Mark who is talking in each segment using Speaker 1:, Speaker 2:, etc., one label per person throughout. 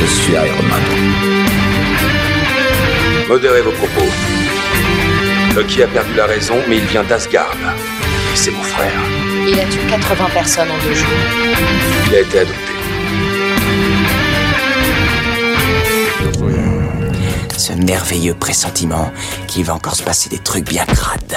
Speaker 1: Je suis Iron Man. Modérez vos propos. Loki a perdu la raison, mais il vient d'Asgard. Et c'est mon frère.
Speaker 2: Il a tué 80 personnes en deux jours.
Speaker 1: Il a été adopté.
Speaker 3: Ce merveilleux pressentiment qu'il va encore se passer des trucs bien crades.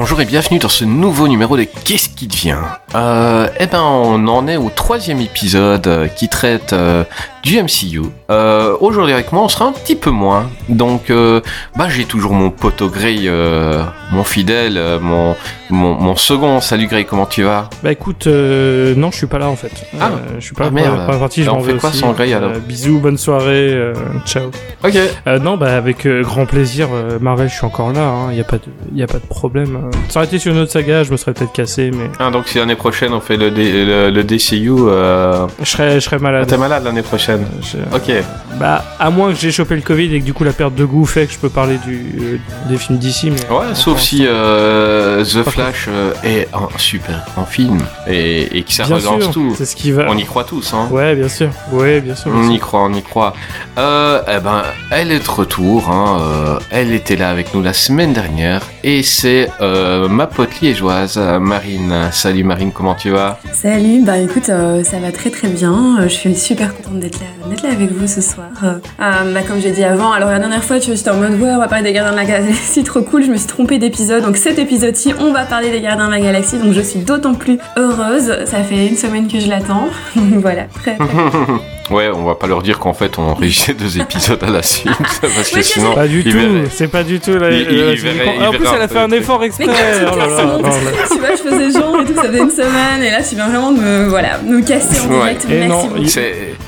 Speaker 4: Bonjour et bienvenue dans ce nouveau numéro de Qu'est-ce qui devient? Euh, Eh ben, on en est au troisième épisode euh, qui traite euh, du MCU. Euh, Aujourd'hui avec moi, on sera un petit peu moins. Donc, euh, bah, j'ai toujours mon poteau Grey, euh, mon fidèle, euh, mon, mon, mon second. Salut Grey, comment tu vas?
Speaker 5: Bah écoute, non, je suis pas là en fait.
Speaker 4: Ah.
Speaker 5: Je suis pas
Speaker 4: Ah, merde.
Speaker 5: partie, je
Speaker 4: on
Speaker 5: m'en
Speaker 4: fait
Speaker 5: vais
Speaker 4: quoi
Speaker 5: aussi.
Speaker 4: sans Grey, alors?
Speaker 5: Bisous, bonne soirée, ciao.
Speaker 4: Ok.
Speaker 5: Non, bah avec grand plaisir, Marvel, je suis encore là, il y a pas de, y a pas de problème. euh. Ça aurait été sur une autre saga, je me serais peut-être cassé, mais
Speaker 4: Ah, donc si l'année prochaine on fait le, D- le, le DCU,
Speaker 5: je serais, je serais
Speaker 4: ah,
Speaker 5: malade.
Speaker 4: t'es malade l'année prochaine
Speaker 5: Je-
Speaker 4: Ok.
Speaker 5: Bah, à moins que j'ai chopé le Covid et que du coup la perte de goût fait que je peux parler du, euh, des films d'ici, mais.
Speaker 4: Ouais, sauf si euh, The Flash euh, est un super grand film et, et que ça
Speaker 5: Bien
Speaker 4: relance
Speaker 5: sûr,
Speaker 4: tout.
Speaker 5: c'est ce qui va.
Speaker 4: On y croit tous, hein.
Speaker 5: Ouais, bien sûr. Ouais, bien sûr. bien
Speaker 4: On
Speaker 5: sûr.
Speaker 4: y croit, on y croit. Euh, eh ben, elle est de retour. Hein, euh, elle était là avec nous la semaine dernière et c'est euh, ma pote liégeoise, Marine. Salut Marine, comment tu vas?
Speaker 6: Salut, bah écoute, euh, ça va très très bien. Je suis super contente d'être d'être là avec vous ce soir. Euh, euh, bah, comme j'ai dit avant, alors la dernière fois, tu vois, j'étais en mode ouais, on va parler des Gardiens de la Galaxie, trop cool. Je me suis trompée d'épisode, donc cet épisode-ci, on va parler des Gardiens de la Galaxie, donc je suis d'autant plus heureuse. Ça fait une semaine que je l'attends, donc voilà, très...
Speaker 4: Ouais, on va pas leur dire qu'en fait on enregistre deux épisodes à la suite parce que sinon
Speaker 5: Pas du
Speaker 4: ils
Speaker 5: tout, c'est pas du tout la,
Speaker 4: Il- il
Speaker 5: la-
Speaker 4: verrait-
Speaker 5: la-
Speaker 4: il
Speaker 5: En plus, elle a fait un effort exprès. Oh
Speaker 6: tu
Speaker 5: là là,
Speaker 6: mon
Speaker 5: non, là.
Speaker 6: tu vois, je faisais genre et tout, ça faisait une semaine, et là, tu viens vraiment de me, voilà, me casser en
Speaker 4: Ouais.
Speaker 6: direct.
Speaker 5: Et non, il-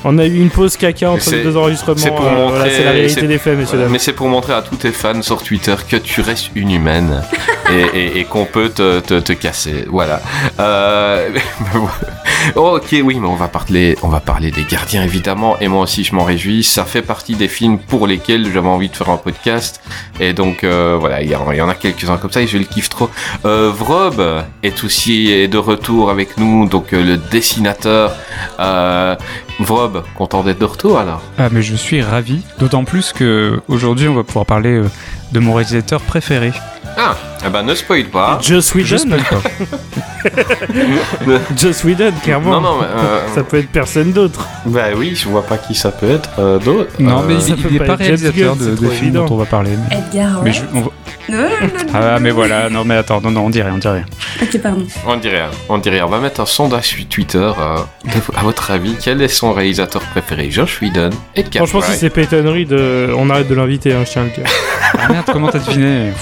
Speaker 5: On a eu une pause caca entre les deux enregistrements.
Speaker 4: c'est pour
Speaker 5: euh,
Speaker 4: montrer-
Speaker 5: voilà, c'est la réalité des faits, messieurs dames.
Speaker 4: mais c'est pour montrer à tous tes fans sur Twitter que tu restes une humaine et, et- et qu'on peut te, te- te casser. Voilà. Euh, oh, ok, oui, mais on va parler, on va parler des gardiens évidemment. Et moi aussi, je m'en réjouis. Ça fait partie des films pour lesquels j'avais envie de faire un podcast. Et donc euh, voilà, il y, en- a quelques-uns comme ça et je le kiffe trop. Euh, Vrob est aussi de retour avec nous, donc euh, le dessinateur. Vrob, content d'être de retour alors?
Speaker 7: Ah mais je suis ravi, d'autant plus que aujourd'hui on va pouvoir parler de mon réalisateur préféré.
Speaker 4: Ah, eh ben ne spoil pas.
Speaker 7: Je
Speaker 5: Whedon
Speaker 7: spoil pas.
Speaker 5: Joss Whedon, clairement.
Speaker 4: Non, non, mais, euh,
Speaker 5: Ça peut être personne d'autre.
Speaker 4: Bah oui, je vois pas qui ça peut être euh, d'autre.
Speaker 7: Non
Speaker 4: Euh,
Speaker 7: mais
Speaker 5: ça
Speaker 7: il
Speaker 5: peut
Speaker 7: n'est
Speaker 5: pas
Speaker 7: pas réalisateur de,
Speaker 5: c'est
Speaker 7: de
Speaker 5: trop
Speaker 7: films
Speaker 5: évident.
Speaker 7: dont on va parler. mais-
Speaker 6: Edgar, ouais.
Speaker 7: Mais je- on va-
Speaker 6: Non,
Speaker 7: Ah mais voilà, non mais attends, non non on dit rien, on dit rien.
Speaker 6: Ok, pardon.
Speaker 4: on dirait rien, on dirait rien. On va mettre un sondage sur Twitter. euh, à votre avis, quel est son réalisateur préféré? Josh Whedon Edgar
Speaker 5: Franchement, si c'est Peyton Reed, euh, on arrête de l'inviter, hein, je tiens à le dire.
Speaker 7: Ah merde, comment t'as deviné?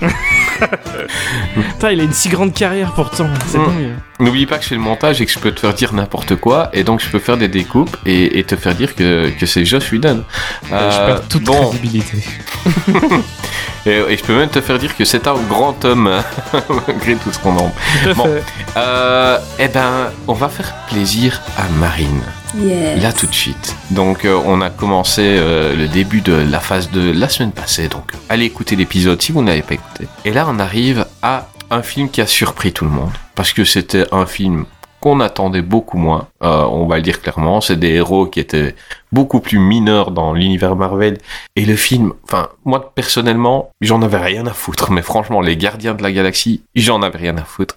Speaker 5: Putain, il a une si grande carrière pourtant, c'est
Speaker 4: Mm.
Speaker 5: dingue.
Speaker 4: N'oublie pas que je fais le montage et que je peux te faire dire n'importe quoi, et donc je peux faire des découpes et, et te faire dire que, que c'est Josh Whedon.
Speaker 7: Je
Speaker 4: Euh,
Speaker 7: perds toute
Speaker 4: bon,
Speaker 7: crédibilité.
Speaker 4: et, et je peux même te faire dire que c'est un grand homme, malgré tout ce qu'on en. Bon. Euh, eh ben, on va faire plaisir à Marine. Là tout de suite. Donc euh, on a commencé euh, le début de la phase de la semaine passée. Donc allez écouter l'épisode si vous n'avez pas écouté. Et là on arrive à un film qui a surpris tout le monde. Parce que c'était un film qu'on attendait beaucoup moins. Euh, on va le dire clairement. C'est des héros qui étaient beaucoup plus mineurs dans l'univers Marvel. Et le film, enfin moi personnellement, j'en avais rien à foutre. Mais franchement, les Gardiens de la Galaxie, j'en avais rien à foutre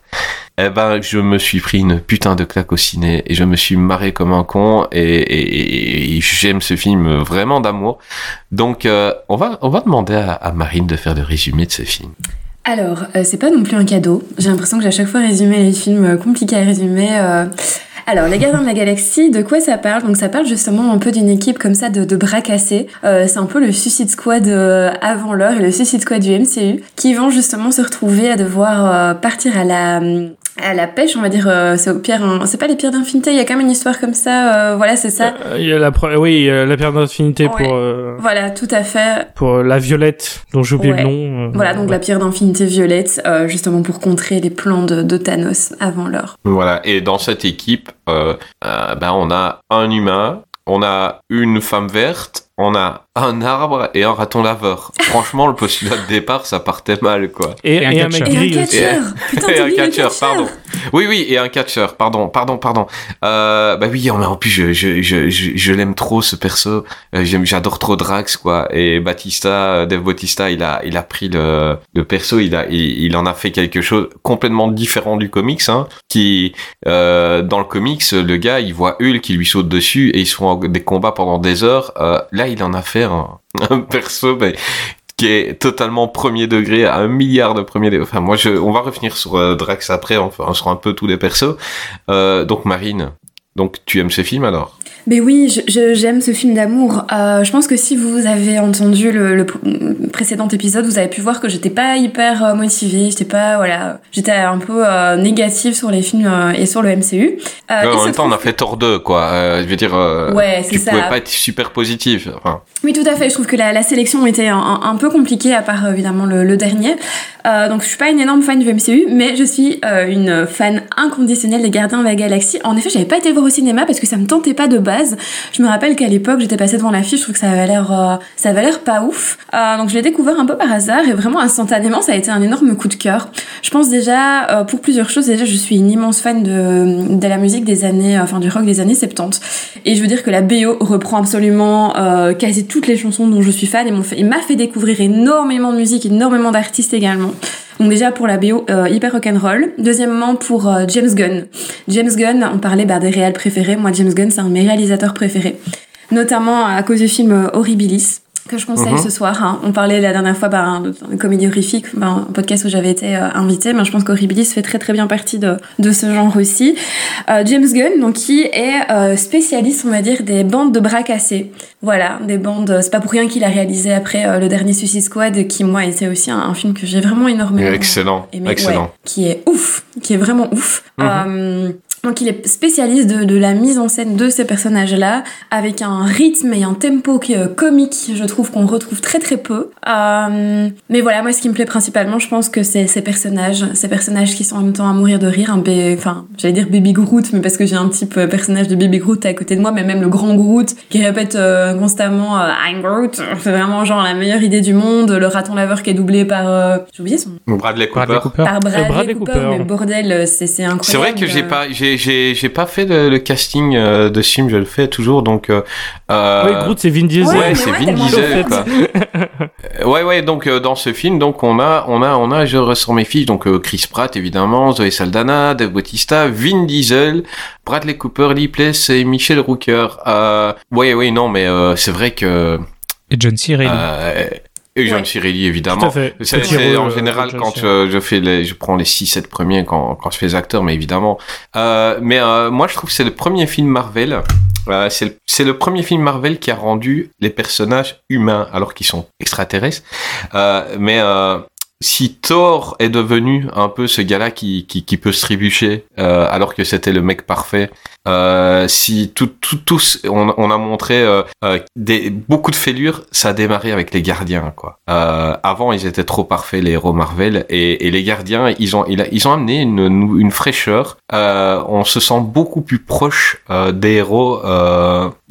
Speaker 4: eh ben, je me suis pris une putain de claque au ciné et je me suis marré comme un con et, j'aime ce film vraiment d'amour. Donc, euh, on va on va demander à, à Marine de faire le résumé de ce film.
Speaker 6: Alors, euh, c'est pas non plus un cadeau. J'ai l'impression que j'ai à chaque fois résumé les films euh, compliqués à résumer. euh. Alors, les Gardiens de la Galaxie, de quoi ça parle? Donc, ça parle justement un peu d'une équipe comme ça de, de bras cassés. Euh, c'est un peu le Suicide Squad avant l'heure et le Suicide Squad du MCU qui vont justement se retrouver à devoir partir à la à la pêche, on va dire, euh, c'est au pire, c'est pas les pierres d'infinité, il y a quand même une histoire comme ça, euh, voilà, c'est ça.
Speaker 5: Euh, il y a la, pro- oui, la pierre d'infinité
Speaker 6: Ouais.
Speaker 5: pour euh,
Speaker 6: Voilà, tout à fait.
Speaker 5: pour la violette dont j'ai oublié
Speaker 6: Ouais.
Speaker 5: le nom. euh,
Speaker 6: Voilà, donc
Speaker 5: ouais.
Speaker 6: la pierre d'infinité violette, euh, justement pour contrer les plans de, de Thanos avant l'heure.
Speaker 4: Voilà, et dans cette équipe, euh, euh, ben on a un humain, on a une femme verte, on a un arbre et un raton laveur. Franchement, le postulat de départ, ça partait mal, quoi.
Speaker 5: Et,
Speaker 7: Et un
Speaker 5: et un mec
Speaker 7: catcheur.
Speaker 6: Et un
Speaker 5: gris aussi.
Speaker 6: catcheur Putain,
Speaker 4: et un
Speaker 6: t'oublies le
Speaker 4: catcheur,
Speaker 6: catcheur
Speaker 4: pardon. Oui, oui, et un catcheur, pardon, pardon, pardon. Euh, bah oui, mais en plus, je, je, je, je, je l'aime trop, ce perso. Euh, j'aime, j'adore trop Drax, quoi. Et Batista, Dave Bautista, il a, il a pris le, le perso, il a, il, il en a fait quelque chose complètement différent du comics, hein. Qui, euh, dans le comics, le gars, il voit Hulk qui lui saute dessus et ils sont en des combats pendant des heures. Euh, là, il en a fait un, perso, qui est totalement premier degré à un milliard de premier degré. Enfin, moi, on va revenir sur euh, Drax après, enfin, sur un peu tous les persos. Euh, donc, Marine, donc tu aimes ce film alors?
Speaker 6: Mais oui, j'aime ce film d'amour. Euh, je pense que si vous avez entendu le, le pr- précédent épisode, vous avez pu voir que j'étais pas hyper euh, motivée, j'étais pas, voilà, j'étais un peu euh, négative sur les films euh, et sur le MCU.
Speaker 4: En même temps, on a fait Thor 2, quoi. Je veux dire,
Speaker 6: Ouais,
Speaker 4: tu
Speaker 6: ça.
Speaker 4: pouvais pas être super positif. Enfin,
Speaker 6: Oui, tout à fait. Je trouve que la, la sélection était un, un- peu compliquée, à part évidemment le, le dernier. Donc, je suis pas une énorme fan du MCU, mais je suis une fan inconditionnelle des Gardiens de la Galaxie. En effet, j'avais pas été voir au cinéma parce que ça me tentait pas de base. Je me rappelle qu'à l'époque, j'étais passée devant l'affiche, je trouve que ça avait l'air, euh, ça avait l'air pas ouf. Euh, donc, je l'ai découvert un peu par hasard et vraiment instantanément, ça a été un énorme coup de cœur. Je pense déjà euh, pour plusieurs choses. Déjà, je suis une immense fan de, de la musique des années, enfin du rock des années 70. Et je veux dire que la BO reprend absolument quasi toutes les chansons dont je suis fan et m'a fait découvrir énormément de musique, énormément d'artistes également. Donc déjà pour la BO euh, hyper rock'n'roll. Deuxièmement pour euh, James Gunn. James Gunn, on parlait bah, des réals préférés. Moi James Gunn c'est un de mes réalisateurs préférés. Notamment à cause du film euh, Horribilis que je conseille
Speaker 4: Mhm.
Speaker 6: ce soir. hein. On parlait la dernière fois bah, de comédie horrifique, bah, un podcast où j'avais été euh, invitée, mais je pense qu'Horribilis fait très très bien partie de, de ce genre aussi. Euh, James Gunn, donc qui est euh, spécialiste, on va dire, des bandes de bras cassés. Voilà, des bandes. C'est pas pour rien qu'il a réalisé après le dernier Suicide Squad, qui moi était aussi un, un film que j'ai vraiment énormément
Speaker 4: excellent,
Speaker 6: aimé.
Speaker 4: excellent.
Speaker 6: Ouais, qui est ouf, qui est vraiment ouf.
Speaker 4: Mhm.
Speaker 6: Euh, donc il est spécialiste de, de la mise en scène de ces personnages-là, avec un rythme et un tempo qui est comique, je trouve qu'on retrouve très très peu. Euh, mais voilà, moi ce qui me plaît principalement, je pense que c'est ces personnages, ces personnages qui sont en même temps à mourir de rire, un bé- enfin j'allais dire Baby Groot, mais parce que j'ai un type euh, personnage de Baby Groot à côté de moi, mais même le grand Groot qui répète euh, constamment euh, I'm Groot, c'est vraiment genre la meilleure idée du monde, le raton laveur qui est doublé par, euh, j'ai oublié son nom.
Speaker 4: Bradley Cooper.
Speaker 7: Bradley Cooper.
Speaker 6: par Bradley,
Speaker 5: Bradley
Speaker 6: Cooper,
Speaker 5: Cooper.
Speaker 6: mais bordel, euh, c'est incroyable.
Speaker 4: C'est vrai que j'ai
Speaker 6: euh.
Speaker 4: pas, j'ai, j'ai, j'ai pas fait le, le casting euh, de ce film, je le fais toujours, donc. Euh, euh,
Speaker 5: Oui, Groot, c'est Vin Diesel.
Speaker 4: Ouais,
Speaker 6: mais
Speaker 4: c'est
Speaker 6: ouais,
Speaker 4: Vin Diesel, quoi. Euh, ouais, ouais, donc euh, dans ce film, donc on a, on a, on a, je ressors mes fiches, donc euh, Chris Pratt évidemment, Zoé Saldana, Dave Bautista, Vin Diesel, Bradley Cooper, Lee Place et Michel Rooker. Euh, ouais, ouais, non, mais euh, c'est vrai que
Speaker 7: Et John C. Reilly.
Speaker 4: euh, et John
Speaker 6: Ouais.
Speaker 5: Tout
Speaker 4: évidemment.
Speaker 5: à fait.
Speaker 4: C'est, en
Speaker 5: euh,
Speaker 4: général
Speaker 5: John
Speaker 4: quand euh, je fais les, je prends les 6-7 premiers quand, quand je fais les acteurs, mais évidemment. Euh, mais euh, moi, je trouve que c'est le premier film Marvel. euh, c'est, le, premier film Marvel qui a rendu les personnages humains alors qu'ils sont extraterrestres. Euh, mais euh, si Thor est devenu un peu ce gars-là qui, qui, qui peut se trébucher euh, alors que c'était le mec parfait, euh, si tout, tout, tous on, on a montré euh, euh, des, beaucoup de fêlures, ça a démarré avec les gardiens quoi. Euh, avant ils étaient trop parfaits les héros Marvel et, et les gardiens ils ont ils, ont amené une, une fraîcheur. Euh, on se sent beaucoup plus proche des héros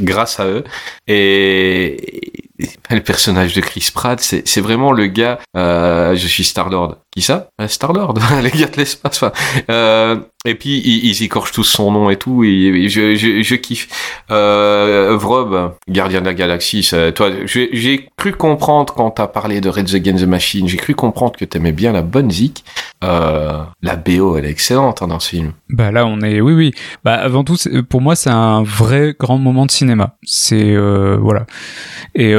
Speaker 4: grâce à eux et le personnage de Chris Pratt c'est vraiment le gars. Euh, je suis Star Lord. Qui ça? Euh, Star Lord, les gars de l'espace. Euh, et puis ils, écorchent tous son nom et tout. Et, je, kiffe. Euh, Vrob, gardien de la galaxie. toi, j'ai cru comprendre quand t'as parlé de Red Against the Machine. J'ai cru comprendre que t'aimais bien la bonne zik. Euh, la BO, elle est excellente hein, dans ce film.
Speaker 7: Bah là, on est, oui, oui. Bah avant tout, pour moi, c'est un vrai grand moment de cinéma. C'est voilà. Et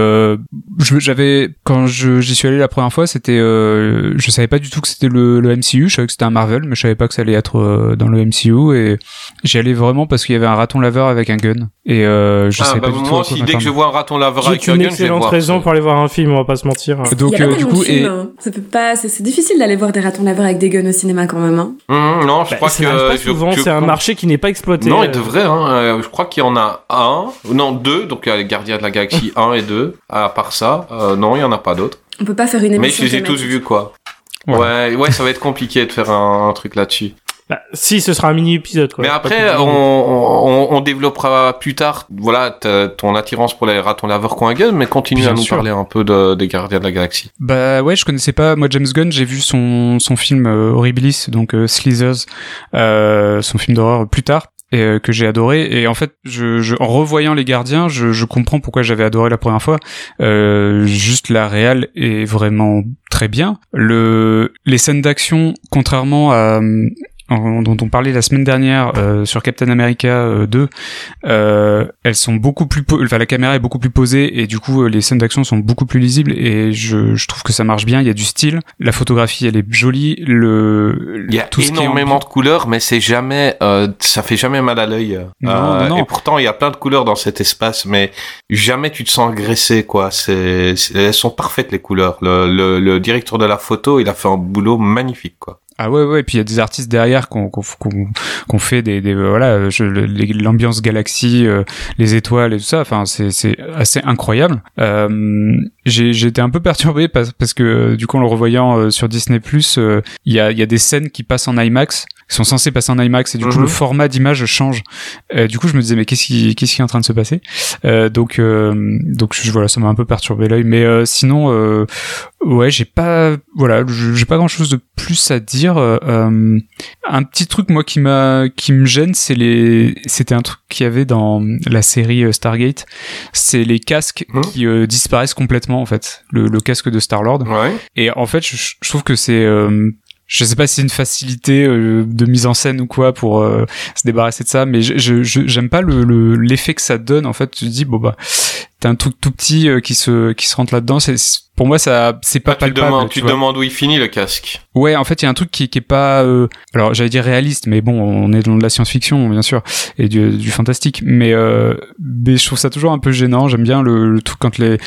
Speaker 7: j'avais quand j'y suis allé la première fois, c'était, je savais pas du du tout que c'était le, le MCU. Je savais que c'était un Marvel, mais je savais pas que ça allait être euh, dans le MCU. Et j'y allais vraiment parce qu'il y avait un raton laveur avec un gun. Et euh, je
Speaker 4: Ah,
Speaker 7: savais
Speaker 4: bah,
Speaker 7: pas du tout.
Speaker 4: moi aussi, dès que je vois un raton laveur avec un
Speaker 5: une
Speaker 4: gun, je vais le
Speaker 5: excellente
Speaker 4: voir.
Speaker 5: raison pour aller voir un film, on va pas se mentir.
Speaker 7: Donc euh, du coup, et
Speaker 6: ça peut pas, c'est difficile d'aller voir des ratons laveurs avec des guns au cinéma quand même. Hein.
Speaker 4: Hum, non, je
Speaker 5: Bah,
Speaker 4: crois que
Speaker 5: souvent, c'est un marché qui n'est pas exploité.
Speaker 4: Non, il devrait. Hein. Je crois qu'il y en a un, non deux. Donc il y a les Gardiens de la Galaxie 1 et 2. À part ça, non, il y en a pas d'autres.
Speaker 6: On peut pas faire une émission.
Speaker 4: Mais je les ai tous vus quoi.
Speaker 7: Ouais.
Speaker 4: Ouais, ouais, ça va être compliqué de faire un, un truc là-dessus.
Speaker 5: Bah, si, ce sera un mini épisode. Quoi.
Speaker 4: Mais après, on, on, on développera plus tard, voilà, ton attirance pour les ratons laveurs un gun, mais continue
Speaker 7: Bien
Speaker 4: à nous
Speaker 7: sûr.
Speaker 4: parler un peu de, des Gardiens de la Galaxie.
Speaker 7: Bah ouais, je connaissais pas moi James Gunn, j'ai vu son son film euh, Horribilis donc euh, Slithers, euh, son film d'horreur plus tard et euh, que j'ai adoré. Et en fait je, je en revoyant les gardiens je, je comprends pourquoi j'avais adoré la première fois. Euh, juste la réelle est vraiment très bien. Le les scènes d'action contrairement à en- dont on parlait la semaine dernière euh, sur Captain America euh, 2, euh, elles sont beaucoup plus, enfin la caméra est beaucoup plus posée et du coup euh, les scènes d'action sont beaucoup plus lisibles et je, je trouve que ça marche bien. Il y a du style, la photographie elle est jolie, le
Speaker 4: Il y a
Speaker 7: tout
Speaker 4: énormément de couleurs, mais c'est jamais, euh, ça fait jamais mal à l'œil.
Speaker 7: Non,
Speaker 4: Euh,
Speaker 7: non, non.
Speaker 4: Et pourtant, il y a plein de couleurs dans cet espace, mais jamais tu te sens agressé, quoi. C'est- elles sont parfaites les couleurs. Le, le, le directeur de la photo, il a fait un boulot magnifique, quoi.
Speaker 7: Ah ouais ouais, et puis il y a des artistes derrière qu'on qu'on qu'on fait des, des euh, voilà, l'ambiance galaxie, euh, les étoiles et tout ça. Enfin c'est c'est assez incroyable. Euh, été un peu perturbé parce parce que euh, du coup en le revoyant euh, sur Disney Plus, il y a y a des scènes qui passent en IMAX qui sont censées passer en IMAX et du coup
Speaker 4: Mhm.
Speaker 7: le format d'image change. Euh, du coup je me disais mais qu'est-ce qui qu'est-ce qui est en train de se passer? Euh, Donc euh, donc je, voilà ça m'a un peu perturbé l'œil. Mais euh, sinon euh, ouais j'ai pas voilà j'ai pas grand chose de plus à dire. Euh, euh, un petit truc moi qui m'a qui me gêne c'est les c'était un truc qu'il y avait dans la série euh, Stargate c'est les casques
Speaker 4: Mhm.
Speaker 7: qui euh, disparaissent complètement en fait le, le casque de Star Lord
Speaker 4: Ouais.
Speaker 7: et en fait, je, je trouve que c'est, euh, je sais pas si c'est une facilité euh, de mise en scène ou quoi pour euh, se débarrasser de ça, mais je, j'aime pas le, le- l'effet que ça donne. En fait, tu te dis bon bah, t'as un truc tout petit euh, qui se qui se rentre là-dedans. C'est, pour moi, ça, c'est pas
Speaker 4: Ah, tu
Speaker 7: palpable.
Speaker 4: demandes,
Speaker 7: tu
Speaker 4: tu te
Speaker 7: vois.
Speaker 4: demandes où il finit le casque.
Speaker 7: Ouais, en fait, il y a un truc qui, qui est pas, alors j'allais dire réaliste, mais bon, on est dans de la science-fiction, bien sûr, et du, du fantastique, mais, mais je trouve ça toujours un peu gênant. J'aime bien le, le truc quand les,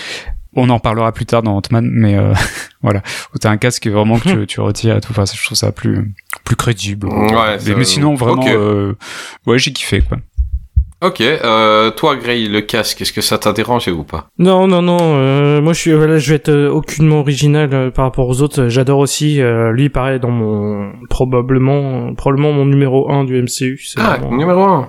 Speaker 7: on en parlera plus tard dans Ant-Man, mais euh, voilà, où t'as un casque vraiment que tu, tu retires et tout. Enfin, je trouve ça plus, plus crédible.
Speaker 4: Ouais,
Speaker 7: mais, mais sinon, vraiment, euh, ouais, j'ai kiffé quoi.
Speaker 4: Ok, euh, toi, Gray, le casque, est-ce que ça t'a dérangé ou pas?
Speaker 5: Non, non, non. euh, moi, je suis, voilà, je vais être euh, aucunement original euh, par rapport aux autres. J'adore aussi. euh, lui, pareil, dans mon probablement, probablement mon numéro 1 du MCU.
Speaker 4: Ah,
Speaker 5: vraiment-
Speaker 4: numéro 1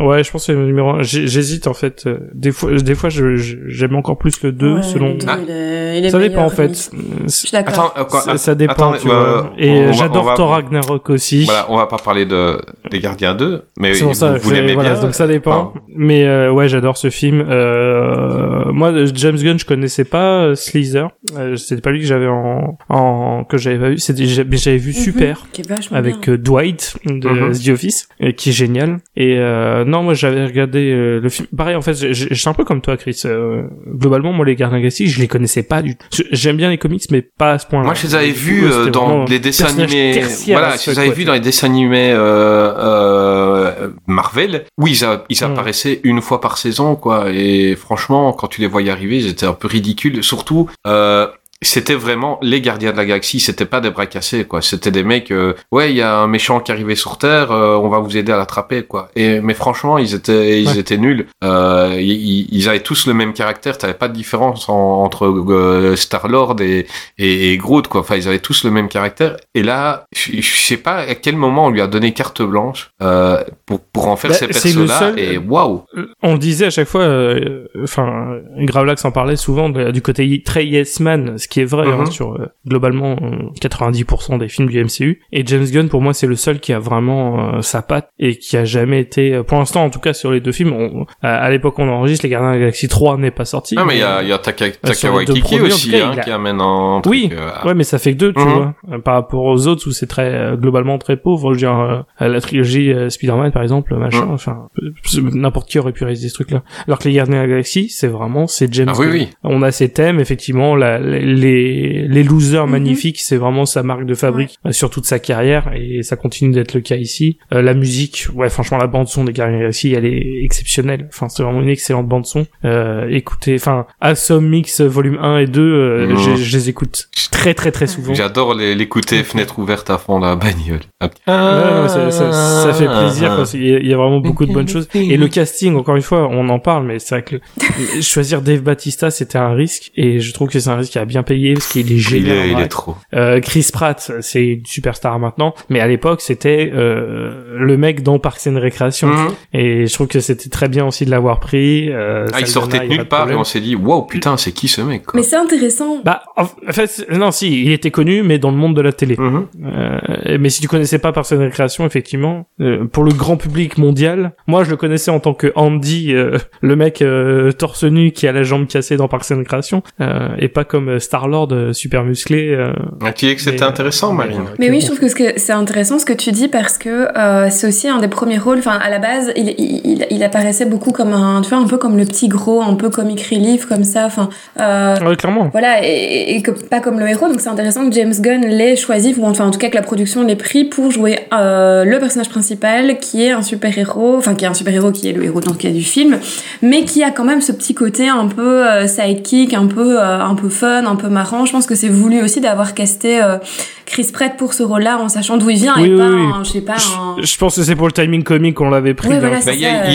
Speaker 5: Euh, ouais, je pense que c'est le numéro 1. J'hésite en fait. euh, Des fois, des fois, j'aime encore plus le 2
Speaker 6: Ouais,
Speaker 5: selon.
Speaker 6: le deux,
Speaker 4: Ah.
Speaker 6: il est- il est
Speaker 5: Ça dépend en fait.
Speaker 6: Je suis d'accord.
Speaker 5: Ça, ça dépend, tu vois.
Speaker 4: euh,
Speaker 5: Et j'adore Thor Ragnarok aussi.
Speaker 4: Voilà, on va pas parler de des Gardiens 2, mais
Speaker 5: ça,
Speaker 4: vous, vous l'aimez
Speaker 5: voilà,
Speaker 4: bien.
Speaker 5: donc ça dépend. Mais euh, ouais, j'adore ce film. Euh, moi, James Gunn, je connaissais pas euh, Sleazer. Euh, C'était pas lui que j'avais en, en que j'avais pas vu. C'était j'avais vu. Super
Speaker 6: Qui est vachement
Speaker 5: avec euh, Dwight de
Speaker 4: Mhm.
Speaker 5: The Office, et qui est génial. Et euh, non, moi j'avais regardé euh, le film. Pareil, en fait, j'ai- j'étais un peu comme toi, Chris. Euh, globalement, moi les Gardiens de la Galaxie, je les connaissais pas du tout. Je- J'aime bien les comics, mais pas à ce point-là.
Speaker 4: Moi, je les avais vus euh, dans les dessins animés. Voilà, je les avais vus dans les dessins animés euh, euh, Marvel. Oui, ils, a- ils
Speaker 5: Mm.
Speaker 4: apparaissaient une fois par saison, quoi. Et franchement, quand tu les voyais arriver, ils étaient un peu ridicules. Surtout, euh, c'était vraiment les gardiens de la galaxie, c'était pas des bras cassés, quoi. C'était des mecs, euh, ouais, il y a un méchant qui est arrivé sur Terre, euh, on va vous aider à l'attraper, quoi. Et mais franchement, ils étaient, ils
Speaker 5: Ouais.
Speaker 4: étaient nuls. Euh, ils, ils avaient tous le même caractère. T'avais pas de différence en- entre euh, Star Lord et, et, et Groot, quoi. Enfin, ils avaient tous le même caractère. Et là, je, je sais pas à quel moment on lui a donné carte blanche euh, pour pour en faire
Speaker 5: Bah,
Speaker 4: ces
Speaker 5: c'est le
Speaker 4: persos-là.
Speaker 5: seul-
Speaker 4: Et waouh.
Speaker 5: on le disait à chaque fois, euh, enfin, Gravelax en parlait souvent de- du côté très yes man, ce qui est vrai hein,
Speaker 4: Mhm.
Speaker 5: sur euh, globalement euh, 90% des films du MCU. Et James Gunn, pour moi, c'est le seul qui a vraiment euh, sa patte et qui a jamais été, euh, pour l'instant en tout cas sur les deux films, on- à, à l'époque on enregistre, les Gardiens de la Galaxie 3 n'est pas sorti.
Speaker 4: Ah mais il y a, il y a Taka,
Speaker 5: sur
Speaker 4: Taka
Speaker 5: tout
Speaker 4: aussi
Speaker 5: cas,
Speaker 4: hein,
Speaker 5: a-
Speaker 4: qui amène un truc.
Speaker 5: Oui,
Speaker 4: euh,
Speaker 5: Ouais, mais ça fait que deux, tu
Speaker 4: Mhm.
Speaker 5: vois, euh, par rapport aux autres où c'est très euh, globalement très pauvre. Je veux dire, euh, la trilogie euh, Spider-Man par exemple, machin,
Speaker 4: Mhm.
Speaker 5: enfin, euh, n'importe qui aurait pu réaliser ce truc-là. Alors que les Gardiens de la Galaxie, c'est vraiment c'est James.
Speaker 4: Ah oui
Speaker 5: Gunn.
Speaker 4: oui.
Speaker 5: On a ces thèmes, effectivement, la- les les losers
Speaker 6: Mhm.
Speaker 5: magnifiques, c'est vraiment sa marque de fabrique euh, sur toute sa carrière et ça continue d'être le cas ici. Euh, la musique, ouais, franchement, la bande son des Gardiens de la Galaxie, elle est exceptionnelle. Enfin, c'est vraiment une excellente bande son. Euh, écoutez, enfin, Awesome Mix volume 1 et 2, euh, je, je les écoute très très très souvent.
Speaker 4: J'adore les- l'écouter fenêtre ouverte à fond la bagnole.
Speaker 5: Ouais, non, ça, ça, ça fait plaisir parce qu'il y, a- il y a vraiment beaucoup de bonnes choses. Et le casting, encore une fois, on en parle, mais c'est vrai que le- choisir Dave Batista, c'était un risque. Et je trouve que c'est un risque qui a bien payé parce qu'il est
Speaker 4: Il
Speaker 5: génial.
Speaker 4: est, il est trop.
Speaker 5: Euh, Chris Pratt, c'est une superstar maintenant, mais à l'époque, c'était euh, le mec dans Parks and Recreation.
Speaker 4: Mhm.
Speaker 5: Et je trouve que c'était très bien aussi de l'avoir pris. Euh,
Speaker 4: Ah, il sortait de nulle part et on s'est dit, wow, putain, c'est qui ce mec, quoi?
Speaker 6: Mais c'est intéressant.
Speaker 5: Bah, en fait, non, si, il était connu, mais dans le monde de la télé.
Speaker 4: Mhm.
Speaker 5: Euh, mais si tu connaissais pas Parks and Recreation, effectivement, euh, pour le grand public mondial, moi je le connaissais en tant que Andy, euh, le mec euh, torse nu qui a la jambe cassée dans Parks and Recreation, euh, et pas comme Star Lord super musclé. Euh,
Speaker 4: Ah, Tu dis que c'était
Speaker 5: mais,
Speaker 4: intéressant,
Speaker 5: euh,
Speaker 4: Marine.
Speaker 6: Mais oui, je trouve que ce que c'est intéressant ce que tu dis parce que euh, c'est aussi un des premiers rôles. Enfin, à la base, il, il, il, il apparaissait beaucoup comme un, tu vois, un peu comme le petit gros, un peu comic relief comme ça. Enfin, euh,
Speaker 5: Ouais, clairement.
Speaker 6: voilà, et, et que, pas comme le héros. Donc c'est intéressant que James Gunn l'ait choisi, ou enfin en tout cas que la production l'ait pris pour jouer euh, le personnage principal, qui est un super héros, enfin qui est un super héros, qui est le héros dans le cas du film, mais qui a quand même ce petit côté un peu euh, sidekick, un peu euh, un peu fun, un peu marrant. Je pense que c'est voulu aussi d'avoir casté euh, Chris Pratt pour ce rôle-là, en sachant d'où il vient
Speaker 5: Oui,
Speaker 6: et
Speaker 5: oui,
Speaker 6: pas,
Speaker 5: oui.
Speaker 6: un, je sais pas, un...
Speaker 5: Je, pense que c'est pour le timing comique qu'on l'avait pris.
Speaker 6: Ouais,
Speaker 5: dans-
Speaker 6: voilà,
Speaker 4: Bah, il y, y a-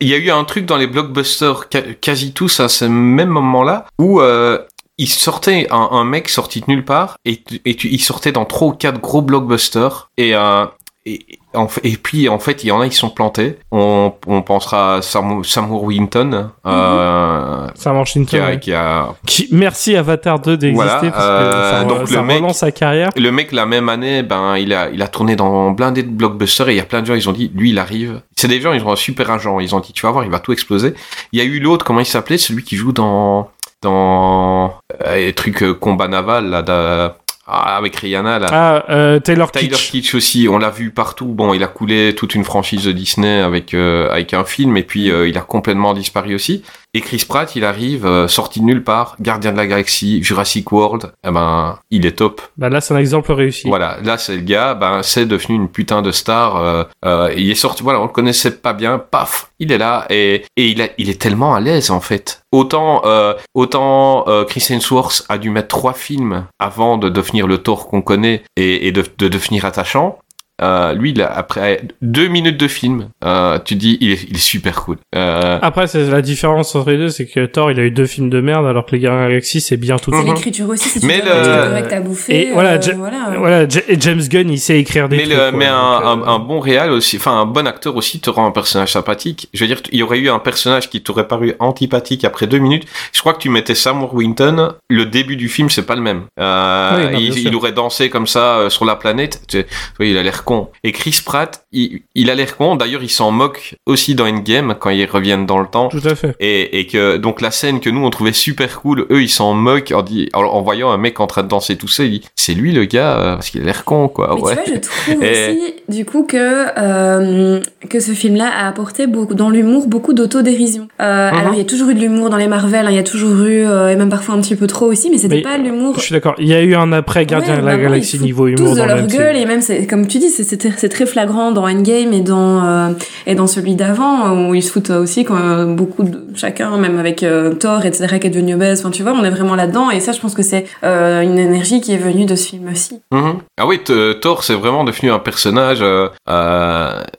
Speaker 4: il y a eu un truc dans les blockbusters, quasi tous à ce même moment-là, où euh, il sortait un, un mec sorti de nulle part, et, tu- et tu, il sortait dans trois ou quatre gros blockbusters, et, euh, et, en fait- et puis en fait, il y en a qui sont plantés. On, on pensera à Sam, Sam Worthington, euh,
Speaker 5: Sam Washington.
Speaker 4: qui, a,
Speaker 5: ouais.
Speaker 4: qui a
Speaker 5: Qui- merci Avatar 2 d'exister
Speaker 4: Voilà,
Speaker 5: parce que
Speaker 4: euh,
Speaker 5: ça,
Speaker 4: donc
Speaker 5: ça
Speaker 4: le mec-
Speaker 5: relance sa carrière.
Speaker 4: Le mec, la même année, ben, il a, il a tourné dans blindé de blockbusters et il y a plein de gens, ils ont dit, lui, il arrive. C'est des gens, ils ont un super agent. Ils ont dit, tu vas voir, il va tout exploser. Il y a eu l'autre, comment il s'appelait? Celui qui joue dans, dans, euh, les trucs euh, combat naval, là, ah, avec Rihanna, là.
Speaker 5: Ah, euh, Taylor Kitsch.
Speaker 4: Kitsch aussi, on l'a vu partout. Bon, il a coulé toute une franchise de Disney avec euh, avec un film et puis euh, il a complètement disparu aussi. Et Chris Pratt, il arrive euh, sorti de nulle part, Gardien de la Galaxie, Jurassic World. Eh ben, il est top.
Speaker 5: Bah là, c'est un exemple réussi.
Speaker 4: Voilà, là c'est le gars, ben c'est devenu une putain de star. Euh, euh, il est sorti, voilà, on le connaissait pas bien, paf, il est là et et il a, il est tellement à l'aise en fait. Autant euh, autant euh, Chris Hemsworth a dû mettre trois films avant de devenir le Thor qu'on connaît et, et de, de devenir attachant. Euh, lui, a, après deux minutes de film, euh, tu dis, il est, il est super cool. Euh,
Speaker 5: Après, c'est la différence entre les deux, c'est que Thor, il a eu deux films de merde, alors que les la Galaxie, c'est bien tout
Speaker 6: C'est l'écriture aussi, si tu
Speaker 4: Mais le-
Speaker 6: à bouffer.
Speaker 5: Et voilà,
Speaker 6: euh,
Speaker 5: Ja-
Speaker 6: voilà.
Speaker 5: Voilà, Ja- James Gunn, il sait écrire des
Speaker 4: mais,
Speaker 5: trucs.
Speaker 4: le,
Speaker 5: quoi.
Speaker 4: mais un,
Speaker 5: Donc, euh,
Speaker 4: un, un bon réal aussi, enfin un bon acteur aussi te rend un personnage sympathique. Je veux dire, il y aurait eu un personnage qui t'aurait paru antipathique après deux minutes. Je crois que tu mettais Sam Worthington, le début du film, c'est pas le même. Euh,
Speaker 5: Oui, non, bien
Speaker 4: il, aurait dansé comme ça euh, sur la planète. Tu, oui, il a l'air con. Et Chris Pratt, il, il a l'air con. D'ailleurs, il s'en moque aussi dans Endgame quand ils reviennent dans le temps.
Speaker 5: Tout à fait.
Speaker 4: Et, et que donc la scène que nous on trouvait super cool, eux ils s'en moquent en, dit, en, en voyant un mec en train de danser tout seul. Il dit c'est lui le gars euh, parce qu'il a l'air con quoi.
Speaker 6: Mais
Speaker 4: ouais.
Speaker 6: tu vois, je trouve
Speaker 4: Et-
Speaker 6: aussi, du coup, que, euh, que ce film-là a apporté beaucoup, dans l'humour beaucoup d'autodérision. Euh,
Speaker 4: Mhm.
Speaker 6: Alors, il y a toujours eu de l'humour dans les Marvel, hein, il y a toujours eu, euh, et même parfois un petit peu trop aussi, mais c'était pas l'humour.
Speaker 5: Je suis d'accord. Il y a eu un après Gardien
Speaker 6: Ouais,
Speaker 5: de la Galaxie niveau humour
Speaker 6: tous de
Speaker 5: dans
Speaker 6: leur gueule et même c'est comme tu dis c'est très- flagrant dans Endgame et dans euh, et dans celui d'avant où ils se foutent aussi quand euh, beaucoup de chacun même avec euh, Thor etc qui est devenu obèse enfin tu vois on est vraiment là dedans et ça je pense que c'est une énergie qui est venue de ce film aussi
Speaker 4: Mhm. Ah oui, Thor, c'est vraiment devenu un personnage,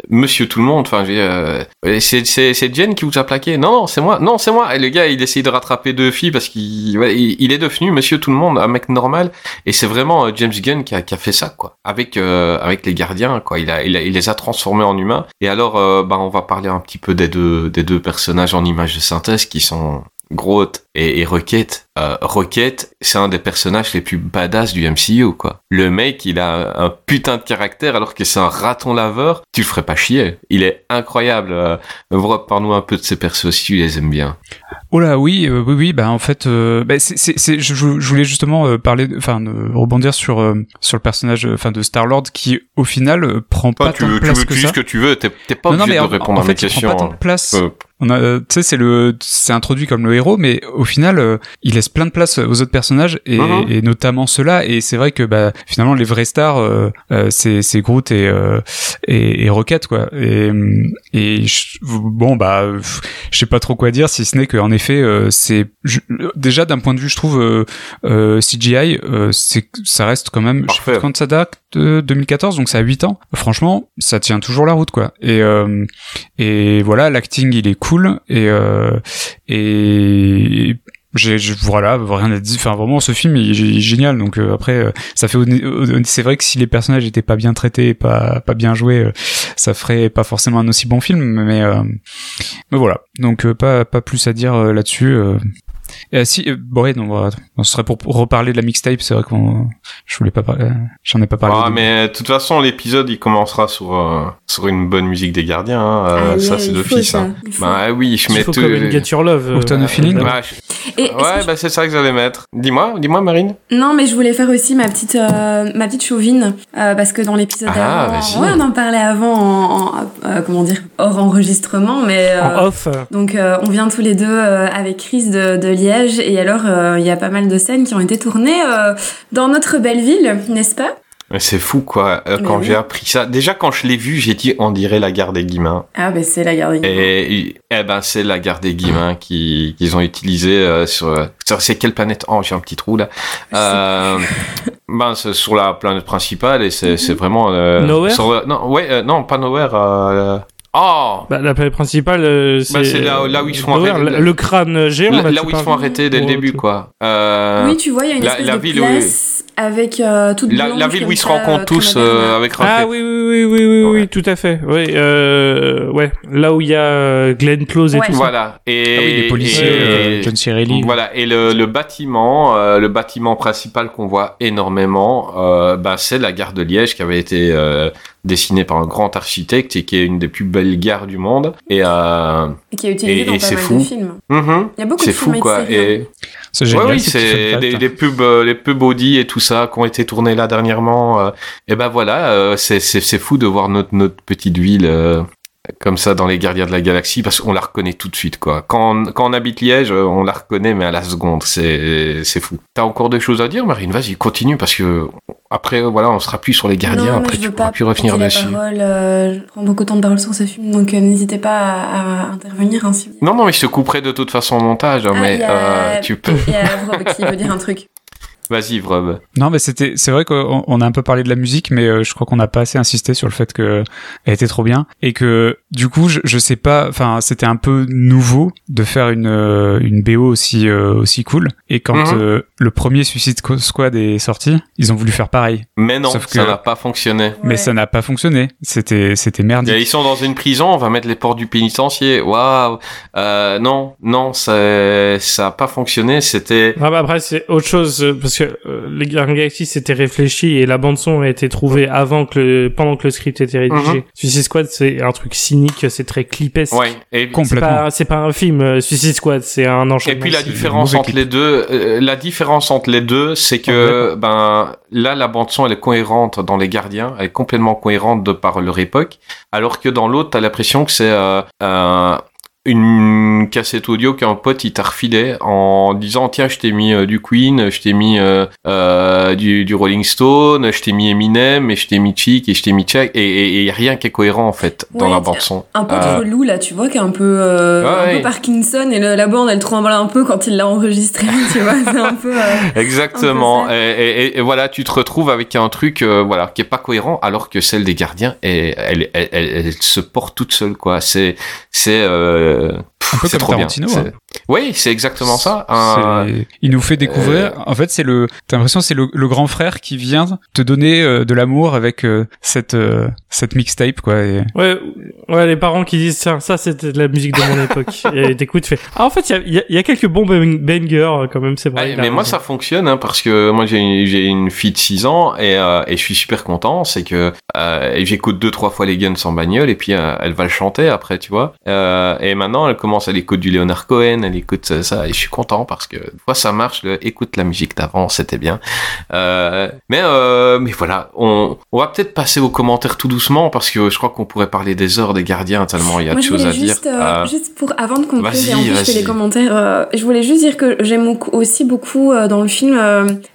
Speaker 4: Monsieur Tout le Monde. Enfin, c'est Jen qui vous a plaqué. Non, non, c'est moi. Non, c'est moi. Et le gars, il essaye de rattraper deux filles parce qu'il est devenu Monsieur Tout le Monde, un mec normal. Et c'est vraiment James Gunn qui a, fait ça, quoi. Avec avec les Il les a transformés en humains. Et alors, euh, bah, on va parler un petit peu des deux des deux personnages en images de synthèse qui sont Groot et, et Rocket. Euh, Rocket, c'est un des personnages les plus badass du MCU, quoi. Le mec, il a un putain de caractère alors que c'est un raton laveur. Tu le ferais pas chier. Il est incroyable. Euh, Parle-nous un peu de ces persos si tu les aimes bien.
Speaker 7: Oh là, oui, euh, oui, oui. Bah en fait, euh, bah, c'est, c'est, c'est- je, je voulais justement euh, parler, enfin, rebondir sur euh, sur le personnage, enfin, de Star Lord qui, au final, euh, prend pas
Speaker 4: tu,
Speaker 7: tant de
Speaker 4: tu
Speaker 7: place
Speaker 4: veux
Speaker 7: que
Speaker 4: tu
Speaker 7: ça.
Speaker 4: ce que tu veux. T'es t'es pas
Speaker 7: non, non,
Speaker 4: obligé
Speaker 7: mais
Speaker 4: de
Speaker 7: en,
Speaker 4: répondre
Speaker 7: en
Speaker 4: à mes
Speaker 7: fait, prend
Speaker 4: questions.
Speaker 7: pas tant de place. On a, euh, tu sais, c'est le, c'est introduit comme le héros, mais au au final, euh, il laisse plein de place aux autres personnages et, et notamment ceux-là. Et c'est vrai que bah finalement les vraies stars, euh, euh, c'est c'est Groot et, et et Rocket quoi. Et et je- bon bah je sais pas trop quoi dire si ce n'est qu'en effet c'est je- déjà d'un point de vue je trouve CGI c'est ça reste quand même je sais pas quand ça date de 2014 donc ça a 8 ans. Franchement ça tient toujours la route quoi. Et et voilà l'acting il est cool. Et euh, et j'ai voilà rien à dire. Enfin vraiment ce film il, est génial. Donc euh, après euh, ça fait au- c'est vrai que si les personnages étaient pas bien traités pas bien joués euh, ça ferait pas forcément un aussi bon film. Mais euh, mais voilà. Donc euh, pas pas plus à dire euh, là-dessus euh. Euh, si euh, bon ouais non voilà. ce serait pour pour reparler de la mixtape c'est vrai qu'on je voulais pas parler j'en ai pas parlé
Speaker 4: Ah, mais de toute façon, l'épisode, il commencera sur, euh, sur une bonne musique des gardiens. hein. Euh,
Speaker 6: Ah,
Speaker 4: ça, c'est d'office. Hein. Bah oui, je mets tout.
Speaker 5: comme une Get Your Love.
Speaker 7: What a feeling.
Speaker 4: Ouais, je-
Speaker 6: Et est-ce que
Speaker 4: ouais
Speaker 6: je-
Speaker 4: bah c'est ça que j'allais mettre. Dis-moi, dis-moi, Marine.
Speaker 6: Non, mais je voulais faire aussi ma petite, euh, ma petite chauvine, euh, parce que dans l'épisode
Speaker 4: Ah,
Speaker 6: ouais, on en parlait avant, en, en- euh, comment dire, hors enregistrement, mais euh,
Speaker 5: En off.
Speaker 6: donc euh, on vient tous les deux euh, avec Chris de, de Liège, et alors euh, il y a pas mal de scènes qui ont été tournées euh, dans notre belle ville, n'est-ce pas?
Speaker 4: C'est fou, quoi. Euh, quand
Speaker 6: oui.
Speaker 4: j'ai appris ça, déjà quand je l'ai vu, j'ai dit on dirait la gare des Guimins.
Speaker 6: Ah, ben c'est la garde.
Speaker 4: Et, eh ben, c'est la gare des Guimins qui qu'ils ont utilisé euh, sur. sur- C'est quelle planète? Oh, j'ai un petit trou là. Euh, ben, c'est sur la planète principale et c'est c'est vraiment. Euh,
Speaker 5: Nowhere?
Speaker 4: sur non, ouais, euh, non, pas Nowhere. Oh,
Speaker 5: Bah, la planète principale, euh, c'est.
Speaker 4: Bah, c'est là- là où ils se font arrêter.
Speaker 5: le, le crâne géant.
Speaker 4: là,
Speaker 5: là,
Speaker 4: où ils se font arrêter dès le début, quoi. Euh,
Speaker 6: Oui, tu vois, il y a une
Speaker 4: la-
Speaker 6: espèce
Speaker 4: la
Speaker 6: de
Speaker 4: ville où-
Speaker 6: avec euh, toute
Speaker 4: la, la ville où ils se rencontrent
Speaker 6: euh,
Speaker 4: tous euh, avec
Speaker 5: Ah
Speaker 4: Rocket.
Speaker 5: oui, oui, oui, oui, oui, oui,
Speaker 4: Ouais.
Speaker 5: tout à fait. Oui, euh, ouais, là où il y a Glenn Close et
Speaker 6: Ouais.
Speaker 5: tout ça.
Speaker 4: Voilà. Et,
Speaker 7: ah oui les policiers
Speaker 4: et-
Speaker 7: euh, John C. Reilly
Speaker 4: Voilà, et le, le bâtiment, euh, le bâtiment principal qu'on voit énormément, euh, bah, c'est la gare de Liège qui avait été euh, dessinée par un grand architecte et qui est une des plus belles gares du monde. Et, euh,
Speaker 6: Et qui est utilisé
Speaker 4: Et-
Speaker 6: dans pas
Speaker 4: c'est
Speaker 6: mal
Speaker 4: fou.
Speaker 6: de films.
Speaker 4: mhm,
Speaker 6: Il y a beaucoup de
Speaker 4: c'est
Speaker 6: films
Speaker 4: fou quoi.
Speaker 6: et
Speaker 7: c'est
Speaker 4: ouais,
Speaker 7: génial
Speaker 4: oui,
Speaker 7: ces petits
Speaker 4: c'est
Speaker 7: fun
Speaker 4: des,
Speaker 7: facts.
Speaker 4: les pubs, euh, les pubs Audi et tout ça qui ont été tournés là dernièrement. euh, et ben voilà, euh, c'est c'est c'est fou de voir notre notre petite ville. Euh, comme ça dans les Gardiens de la Galaxie parce qu'on la reconnaît tout de suite quoi. Quand on, quand on habite Liège, euh, on la reconnaît mais à la seconde, c'est c'est fou. T'as encore des choses à dire Marine? Vas-y, continue parce que après euh, voilà, on sera plus sur les Gardiens,
Speaker 6: Non,
Speaker 4: après tu pourras plus revenir dessus.
Speaker 6: parole, euh, je prends beaucoup de temps de parole sur ce film, donc euh, n'hésitez pas à, à intervenir. Hein, si vous-
Speaker 4: Non non, mais je te couperai de toute façon au montage, hein,
Speaker 6: Ah,
Speaker 4: mais
Speaker 6: a-
Speaker 4: euh, tu peux.
Speaker 6: Il y a Vrob qui veut dire un truc.
Speaker 4: Vas-y, Vrob.
Speaker 7: Non, mais c'était, c'est vrai qu'on on a un peu parlé de la musique, mais euh, je crois qu'on n'a pas assez insisté sur le fait que elle était trop bien et que du coup, je, je sais pas, enfin, c'était un peu nouveau de faire une euh, une BO aussi euh, aussi cool. Et quand
Speaker 4: Mhm.
Speaker 7: euh, le premier Suicide Squad est sorti, ils ont voulu faire pareil,
Speaker 4: Mais non,
Speaker 7: Sauf
Speaker 4: ça n'a pas fonctionné.
Speaker 7: mais
Speaker 6: Ouais.
Speaker 7: ça n'a pas fonctionné. C'était c'était
Speaker 4: Et
Speaker 7: merdique.
Speaker 4: ils sont dans une prison, on va mettre les portes du pénitencier. Waouh. Euh, non, non, ça ça a pas fonctionné, c'était
Speaker 5: Ah bah après c'est autre chose parce que euh, les la Galaxie c'était réfléchi et la bande son a été trouvée avant que le pendant que le script était rédigé.
Speaker 4: Mhm.
Speaker 5: Suicide Squad c'est un truc cynique, c'est très clipesque.
Speaker 4: ouais, et
Speaker 5: C'est
Speaker 7: Complètement.
Speaker 5: pas c'est pas un film euh, Suicide Squad, c'est un
Speaker 4: Et
Speaker 5: enchaînement.
Speaker 4: puis la différence entre
Speaker 7: clip.
Speaker 4: les deux, euh, la différence entre les deux, c'est que ben là la bande son elle est cohérente dans les Gardiens, elle est complètement cohérente de par leur époque, alors que dans l'autre t'as l'impression que c'est euh, euh, une cassette audio qu'un pote il t'a refilé en disant tiens je t'ai mis euh, du Queen, je t'ai mis euh, euh, du, du Rolling Stone, je t'ai mis Eminem et je t'ai mis Chic et je t'ai mis Chuck et y a rien qui est cohérent en fait dans la bande son.
Speaker 6: Un peu relou là, tu vois, qui est un peu, un
Speaker 4: ouais.
Speaker 6: peu Parkinson et le- la bande elle tremble un peu quand il l'a enregistré, tu vois, c'est un peu.
Speaker 4: Exactement.
Speaker 6: Un peu
Speaker 4: Et, et- et- et voilà, tu te retrouves avec un truc, voilà, qui est pas cohérent, alors que celle des gardiens, elle, elle, elle, elle- elle se porte toute seule, quoi. C'est, c'est, euh,
Speaker 7: Un peu
Speaker 4: c'est
Speaker 7: comme
Speaker 4: trop bien.
Speaker 7: Tarantino, hein.
Speaker 4: Oui, c'est exactement ça. Un-
Speaker 7: Il nous fait découvrir. En fait, c'est le. T'as l'impression c'est le, le grand frère qui vient te donner euh, de l'amour avec euh, cette euh, cette mixtape quoi. Et...
Speaker 5: Ouais, ouais, les parents qui disent ça, ça c'était de la musique de mon époque. Et t'écoutes, fais. Ah en fait il y a, il y a- il y a quelques bons bang- bangers euh, quand même, c'est vrai.
Speaker 4: Mais moi ça fonctionne hein, parce que moi j'ai une, j'ai une fille de 6 ans et, euh, et je suis super content c'est que euh, j'écoute deux trois fois les Guns en bagnole et puis euh, elle va le chanter après tu vois Euh, et maintenant elle commence à l'écouter du Leonard Cohen Elle écoute ça et je suis content parce que fois ça marche. Le, écoute la musique d'avant, c'était bien. Euh, mais euh, mais voilà, on, on va peut-être passer aux commentaires tout doucement parce que je crois qu'on pourrait parler des heures des gardiens tellement il y a
Speaker 6: Moi,
Speaker 4: de choses à dire.
Speaker 6: juste, euh,
Speaker 4: Euh,
Speaker 6: juste pour avant de conclure et je fais
Speaker 4: vas-y.
Speaker 6: les commentaires, je voulais juste dire que j'aime aussi beaucoup dans le film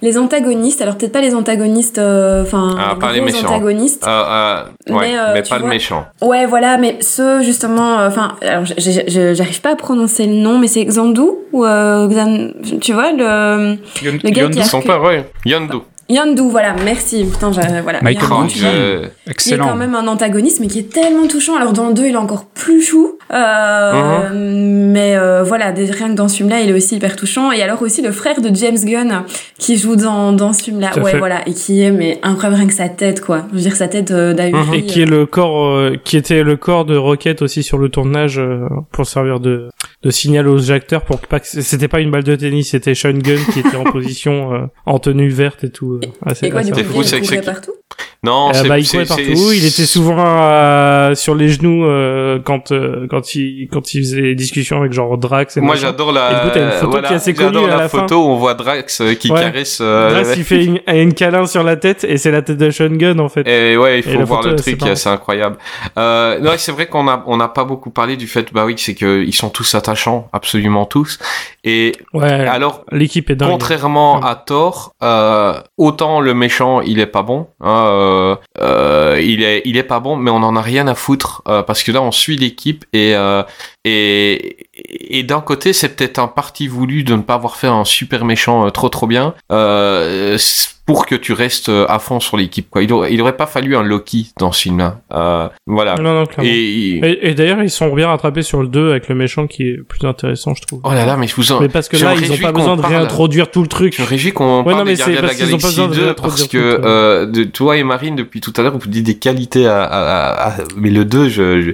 Speaker 6: les antagonistes. Alors peut-être pas les antagonistes, enfin
Speaker 4: Ah, pas les méchants.
Speaker 6: antagonistes.
Speaker 4: ouais,
Speaker 6: Mais,
Speaker 4: mais pas le méchant.
Speaker 6: Ouais, voilà, mais ceux justement, enfin, alors j'arrive pas à prononcer le nom, mais c'est Xandu ou euh, Xan- tu vois le le gars qui a
Speaker 4: Son
Speaker 6: que-
Speaker 4: père, ouais. Yandu.
Speaker 6: Yandu, voilà, merci. Putain, j'ai- voilà. Yandu,
Speaker 4: je-
Speaker 6: Il est quand même un antagoniste, mais qui est tellement touchant. Alors dans le 2, il est encore plus chou. Euh, Mais euh, voilà, des- rien que dans ce film-là, il est aussi hyper touchant. Et alors aussi le frère de James Gunn, qui joue dans, dans ce film-là. Ouais,
Speaker 5: fait.
Speaker 6: voilà. Et qui est, mais incroyable, rien que sa tête, quoi. Je veux dire, sa tête euh, d'Ahuri.
Speaker 4: Mhm.
Speaker 5: Et qui est le corps, euh, qui était le corps de Rocket aussi sur le tournage euh, pour servir de, de signal aux acteurs pour que pas que c'était pas une balle de tennis, c'était Sean Gunn qui était en position euh, en tenue verte et tout. Euh, assez-
Speaker 6: Et quoi, du coup,
Speaker 4: c'est-
Speaker 6: partout?
Speaker 4: Non,
Speaker 5: Euh, bah, il courait partout. Il était souvent euh, sur les genoux euh, quand euh, quand il quand il faisait des discussions avec genre Drax. Et
Speaker 4: Moi, j'adore
Speaker 5: Et
Speaker 4: la.
Speaker 5: coup, t'as une photo
Speaker 4: voilà,
Speaker 5: qui est assez connue à
Speaker 4: la,
Speaker 5: la fin.
Speaker 4: photo où on voit Drax qui
Speaker 5: Ouais.
Speaker 4: caresse.
Speaker 5: Drax, il fait une, une câlin sur la tête et c'est la tête de Sean Gunn en fait.
Speaker 4: Et ouais, il
Speaker 5: Et
Speaker 4: faut voir
Speaker 5: photo,
Speaker 4: le truc, c'est incroyable. Euh, non, c'est vrai qu'on a on n'a pas beaucoup parlé du fait, bah oui, c'est que ils sont tous attachants, absolument tous. Et
Speaker 5: Ouais.
Speaker 4: alors,
Speaker 5: L'équipe est dingue.
Speaker 4: contrairement
Speaker 5: Ouais.
Speaker 4: à Thor, euh, autant le méchant, il est pas bon, hein, euh, euh, il est il est pas bon, mais on en a rien à foutre euh, parce que là, on suit l'équipe et et et d'un côté, c'est peut-être un parti voulu de ne pas avoir fait un super méchant euh, trop trop bien. Euh, pour que tu restes euh, à fond sur l'équipe quoi. Il aurait, il aurait pas fallu un Loki dans ce film là. Euh, voilà.
Speaker 5: Non, non, clairement.
Speaker 4: Et,
Speaker 5: Et, et d'ailleurs, ils sont bien rattrapés sur le 2 avec le méchant qui est plus intéressant, je trouve.
Speaker 4: oh là là, mais je vous en
Speaker 5: Mais parce que là, ils ont pas besoin de
Speaker 4: parle-
Speaker 5: réintroduire tout le truc.
Speaker 4: Je me réjouis qu'on
Speaker 5: Ouais,
Speaker 4: parle
Speaker 5: non, mais
Speaker 4: des
Speaker 5: c'est
Speaker 4: Gardiens de la
Speaker 5: parce qu'ils ont pas
Speaker 4: Galaxie
Speaker 5: besoin de
Speaker 4: 2
Speaker 5: réintroduire
Speaker 4: parce que euh, de toi et Marine depuis tout à l'heure vous dites des qualités à, à- à- à- mais le 2 je je,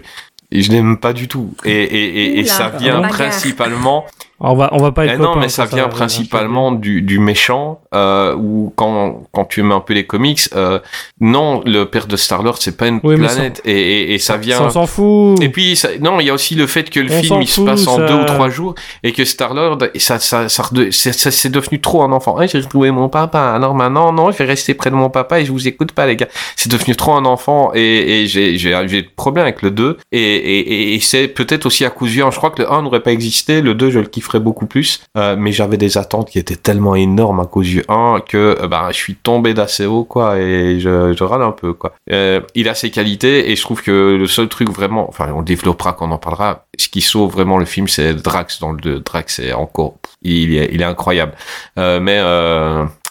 Speaker 4: je l'aime pas du tout. Et et et, et ça vient principalement
Speaker 5: On va, on va pas être
Speaker 4: Eh non, mais ça
Speaker 5: ça,
Speaker 4: vient principalement du, du méchant, euh, ou quand, quand tu aimes un peu les comics, euh, non, le père de Star-Lord, c'est pas une
Speaker 5: Oui,
Speaker 4: planète, et, et, et ça vient...
Speaker 5: on s'en fout.
Speaker 4: Et puis, ça- non, il y a aussi le fait que le
Speaker 5: On
Speaker 4: film, il se passe en deux ou trois jours, et que Star-Lord, ça, ça, ça, c'est ça- c'est devenu trop un enfant. Eh, j'ai retrouvé mon papa, alors maintenant, non, je vais rester près de mon papa et je vous écoute pas, les gars. C'est devenu trop un enfant, et, et j'ai, j'ai, problèmes avec le 2, et, et, et- c'est peut-être aussi à. Je crois que le 1 n'aurait pas existé, le 2, je le kifferais beaucoup plus, euh, mais j'avais des attentes qui étaient tellement énormes à cause du 1 que, euh, bah, je suis tombé d'assez haut, quoi, et je, je râle un peu, quoi. Euh, il a ses qualités, et je trouve que le seul truc vraiment, enfin, on le développera quand on en parlera, ce qui sauve vraiment le film, c'est Drax dans le 2. Drax est encore, il est, il est incroyable. Mais,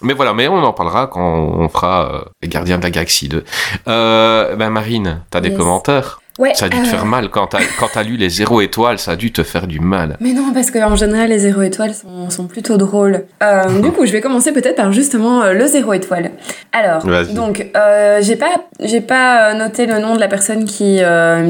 Speaker 4: mais voilà, mais on en parlera quand on fera les Gardiens de la Galaxie 2. Euh, ben Marine, t'as des
Speaker 6: Yes.
Speaker 4: commentaires?
Speaker 6: Ouais.
Speaker 4: Ça a dû te
Speaker 6: euh,
Speaker 4: faire mal quand t'as quand t'as lu les zéro étoiles, ça a dû te faire du mal.
Speaker 6: Mais non, parce qu'en général, les zéro étoiles sont, sont plutôt drôles. Euh, du coup, je vais commencer peut-être par justement euh, le zéro étoile. Alors,
Speaker 4: Vas-y.
Speaker 6: donc, j'ai pas, j'ai pas noté le nom de la personne qui,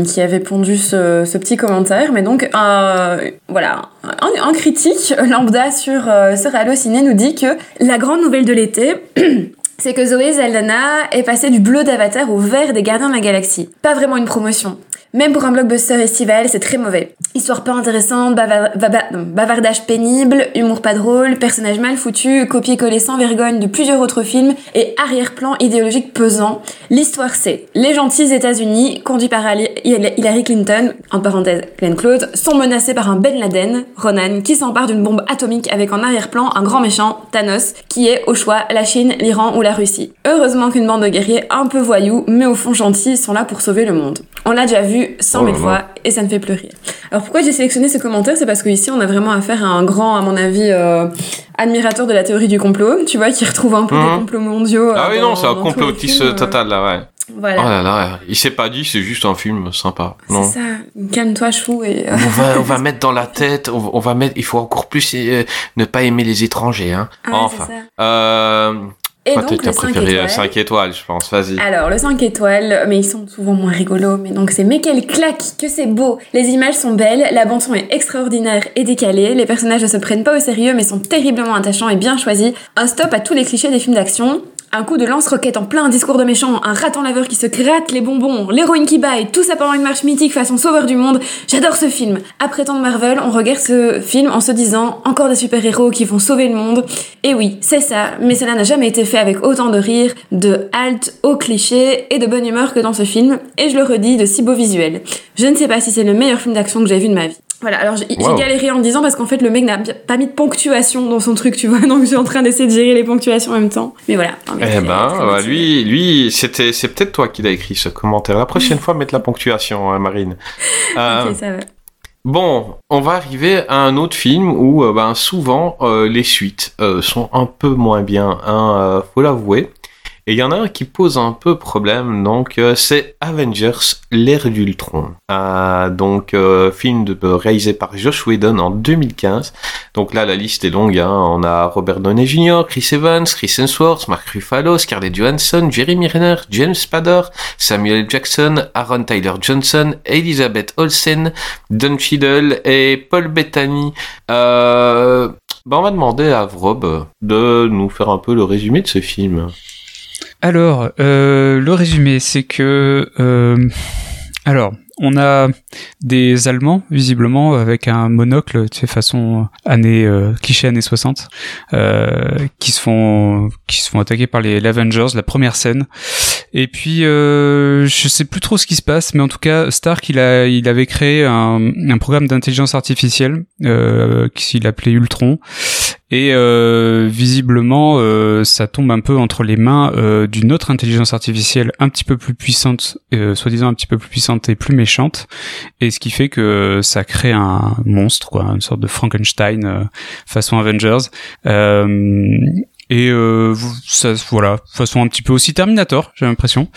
Speaker 6: qui avait pondu ce, ce petit commentaire, mais donc, voilà, un, un critique lambda sur, sur Allociné nous dit que la grande nouvelle de l'été, c'est que Zoé Zaldana est passée du bleu d'Avatar au vert des Gardiens de la Galaxie. Pas vraiment une promotion. Même pour un blockbuster estival, c'est très mauvais. Histoire pas intéressante, bava- bava- non, bavardage pénible, humour pas drôle, personnage mal foutu, copier-coller sans vergogne de plusieurs autres films et arrière-plan idéologique pesant. L'histoire c'est les gentils États-Unis, conduits par Hillary Clinton, en parenthèse Glenn Close, sont menacés par un Ben Laden, Ronan, qui s'empare d'une bombe atomique avec en arrière-plan un grand méchant, Thanos, qui est au choix la Chine, l'Iran ou la Russie. Heureusement qu'une bande de guerriers un peu voyous, mais au fond gentils, sont là pour sauver le monde. On l'a déjà vu
Speaker 4: Oh
Speaker 6: mille
Speaker 4: là
Speaker 6: fois
Speaker 4: là.
Speaker 6: et ça me fait pleurer. Alors pourquoi j'ai sélectionné ce commentaire? C'est parce que ici on a vraiment affaire à un grand, à mon avis, euh, admirateur de la théorie du complot, tu vois, qui retrouve un peu
Speaker 4: Mhm.
Speaker 6: des complots mondiaux. euh,
Speaker 4: ah oui
Speaker 6: dans-
Speaker 4: non, c'est un
Speaker 6: les
Speaker 4: complotiste
Speaker 6: films, euh,
Speaker 4: total là, ouais.
Speaker 6: Voilà.
Speaker 4: Oh là là, il s'est pas dit, c'est juste un film sympa. Non.
Speaker 6: C'est ça. Calme-toi, chou. Et, euh,
Speaker 4: On va, on va mettre dans la tête, on va, on va mettre, il faut encore plus euh, ne pas aimer les étrangers, hein.
Speaker 6: ah
Speaker 4: enfin.
Speaker 6: c'est ça.
Speaker 4: Euh,
Speaker 6: Et
Speaker 4: toi,
Speaker 6: donc le 5
Speaker 4: préféré
Speaker 6: étoiles.
Speaker 4: 5 étoiles, je pense, vas-y.
Speaker 6: Alors, le 5 étoiles, mais ils sont souvent moins rigolos. Mais donc, c'est mais quelle claque, que c'est beau. Les images sont belles, la bande-son est extraordinaire et décalée, les personnages ne se prennent pas au sérieux mais sont terriblement attachants et bien choisis. Un stop à tous les clichés des films d'action. Un coup de lance-roquette en plein discours de méchant, un raton laveur qui se gratte les bonbons, l'héroïne qui baille, tout ça pendant une marche mythique façon sauveur du monde. J'adore ce film. Après tant de Marvel, on regarde ce film en se disant encore des super-héros qui vont sauver le monde. Et oui, c'est ça, mais cela n'a jamais été fait avec autant de rire, de halte au cliché et de bonne humeur que dans ce film. Et je le redis, de si beaux visuels. Je ne sais pas si c'est le meilleur film d'action que j'ai vu de ma vie. Voilà, alors j'ai
Speaker 4: Wow.
Speaker 6: galéré en disant parce qu'en fait le mec n'a pas mis de ponctuation dans son truc, tu vois, donc je suis en train d'essayer de gérer les ponctuations en même temps. Mais voilà.
Speaker 4: Eh ben, bah, lui, lui, c'était, c'est peut-être toi qui l'as écrit ce commentaire. La prochaine fois, mettre la ponctuation, hein, Marine. Euh,
Speaker 6: Ok, ça va.
Speaker 4: Bon, on va arriver à un autre film où, euh, ben, souvent, euh, les suites sont un peu moins bien, hein, faut l'avouer. Et il y en a un qui pose un peu problème, donc euh, c'est Avengers, l'ère d'Ultron. Euh, donc, euh, film de, réalisé par Josh Whedon en 2015. Donc là, la liste est longue. Hein. On a Robert Downey Jr., Chris Evans, Chris Hemsworth, Mark Ruffalo, Scarlett Johansson, Jeremy Renner, James Spader, Samuel. Jackson, Aaron Tyler Johnson, Elizabeth Olsen, Don Cheadle et Paul Bettany. Euh, ben on va demander à Vrob de nous faire un peu le résumé de ce film.
Speaker 7: Alors, euh, le résumé, c'est que... euh, alors, on a des Allemands, visiblement, avec un monocle, sais, façon année, euh, cliché années 60, euh, qui se font, qui se font attaquer par les, Avengers, la première scène. Et puis, euh, je sais plus trop ce qui se passe, mais en tout cas, Stark, il a, il avait créé un, un programme d'intelligence artificielle, euh, qu'il appelait Ultron. Et euh, visiblement, euh, ça tombe un peu entre les mains euh, d'une autre intelligence artificielle un petit peu plus puissante, euh, soi-disant un petit peu plus puissante et plus méchante. Et ce qui fait que ça crée un monstre, quoi, une sorte de Frankenstein euh, façon Avengers. Et euh, ça, voilà, façon un petit peu aussi Terminator, j'ai l'impression.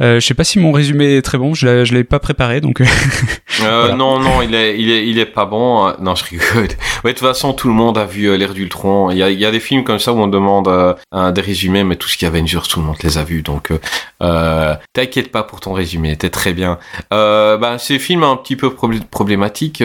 Speaker 7: Euh, je sais pas si mon résumé est très bon, je l'ai- je l'ai pas préparé, donc. euh,
Speaker 4: Euh,
Speaker 7: Voilà.
Speaker 4: Non, non, il est, il est, il est pas bon. Euh, Non, je rigole. Ouais, de toute façon, tout le monde a vu l'ère d'Ultron. Il y a, il y a des films comme ça où on demande un- des résumés, mais tout ce qui est Avengers, tout le monde les a vus. Donc, t'inquiète pas pour ton résumé, t'es très bien. Euh, bah, ces films un petit peu problé- problématiques.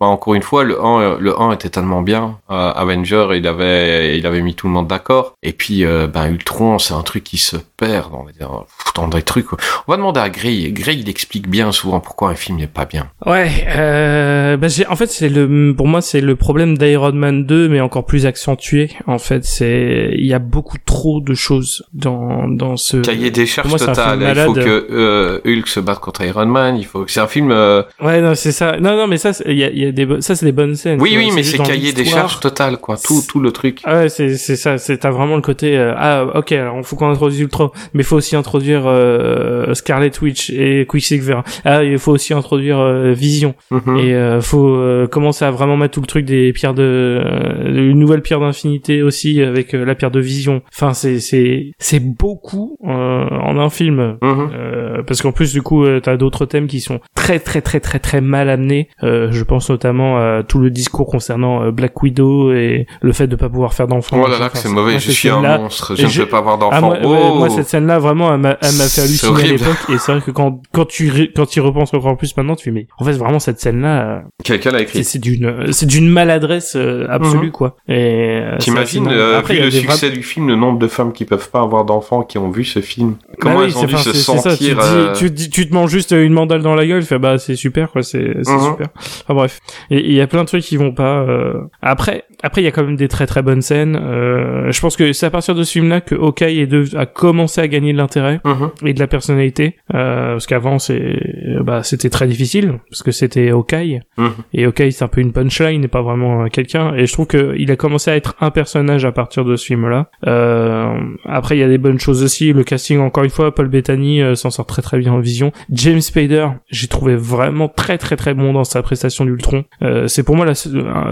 Speaker 4: Bah, encore une fois, le 1, euh, le 1 était tellement bien. Avenger, il avait, il avait mis tout le monde d'accord. Et puis, euh, ben, Ultron, c'est un truc qui se perd dans, dans des trucs. On va demander à Gray. Gray, il explique bien souvent pourquoi un film n'est pas bien.
Speaker 5: Ouais, euh, j'ai, en fait, c'est le, pour moi, c'est le problème d'Iron Man 2, mais encore plus accentué. En fait, c'est, il y a beaucoup trop de choses dans, dans ce.
Speaker 4: Cahier des charges total.
Speaker 5: film
Speaker 4: Il faut que euh, Hulk se batte contre Iron Man. Il faut que c'est un film. euh,
Speaker 5: Ouais, non, c'est ça. Non, non, mais ça, c'est- il y a, il y a des, ça, c'est des bonnes scènes.
Speaker 4: Oui, oui, mais c'est
Speaker 5: dans
Speaker 4: cahier des charges total, quoi. Tout, tout le truc.
Speaker 5: Ah ouais, c'est c'est ça, c'est t'as vraiment le côté euh, ah ok, alors faut qu'on introduise Ultron, mais faut aussi introduire euh, Scarlet Witch et Quicksilver. Ah, il faut aussi introduire euh, Vision
Speaker 4: Mhm.
Speaker 5: et euh, faut euh, commencer à vraiment mettre tout le truc des pierres de euh, une nouvelle pierre d'infinité aussi avec la pierre de Vision. Enfin, c'est c'est c'est beaucoup euh, en un film. Euh, parce qu'en plus du coup t'as d'autres thèmes qui sont très très très très très mal amenés euh, je pense notamment à tout le discours concernant Black Widow et le fait de pas pouvoir faire d'enfants
Speaker 4: Oh là là,
Speaker 5: Enfin,
Speaker 4: que c'est mauvais. Je suis un
Speaker 5: scène-là-
Speaker 4: monstre. Je
Speaker 5: et
Speaker 4: ne peux pas avoir d'enfant.
Speaker 5: ah, moi, ouais,
Speaker 4: oh
Speaker 5: moi, cette scène là vraiment elle m'a fait halluciner à l'époque et c'est vrai que quand quand tu quand tu y repenses encore plus maintenant tu fais mais en fait vraiment cette scène là
Speaker 4: Quelqu'un l'a
Speaker 5: c'est
Speaker 4: écrit.
Speaker 5: c'est d'une c'est d'une maladresse euh, absolue quoi et euh, c'est
Speaker 4: T'imagines, euh,
Speaker 5: Après,
Speaker 4: vu le succès du film, le nombre de femmes qui peuvent pas avoir d'enfants qui ont vu ce film, comment
Speaker 5: Bah oui,
Speaker 4: elles ont dû se
Speaker 5: ça, tu,
Speaker 4: sentir
Speaker 5: te dis-
Speaker 4: euh,
Speaker 5: tu, dis- tu te manges juste une mandale dans la gueule, tu fais bah c'est super quoi, c'est
Speaker 4: Mhm.
Speaker 5: super. Enfin bref, et et il y a plein de trucs qui vont pas. euh. Après, après il y a quand même des très très bonnes scènes. Euh, je pense que c'est à partir de ce film-là que Hawkeye est a commencé à gagner de l'intérêt
Speaker 4: mhm.
Speaker 5: et de la personnalité, euh, parce qu'avant c'est bah c'était très difficile parce que c'était Hawkeye
Speaker 4: Mhm.
Speaker 5: et Hawkeye c'est un peu une punchline et pas vraiment euh, quelqu'un. Et je trouve que il a commencé à être un personnage à partir de ce film-là. Euh, après, il y a des bonnes choses aussi. Le casting, encore une fois, Paul Bettany euh, s'en sort très très bien en vision. James Spader, j'ai trouvé vraiment très très très bon dans sa prestation d'Ultron. C'est pour moi la-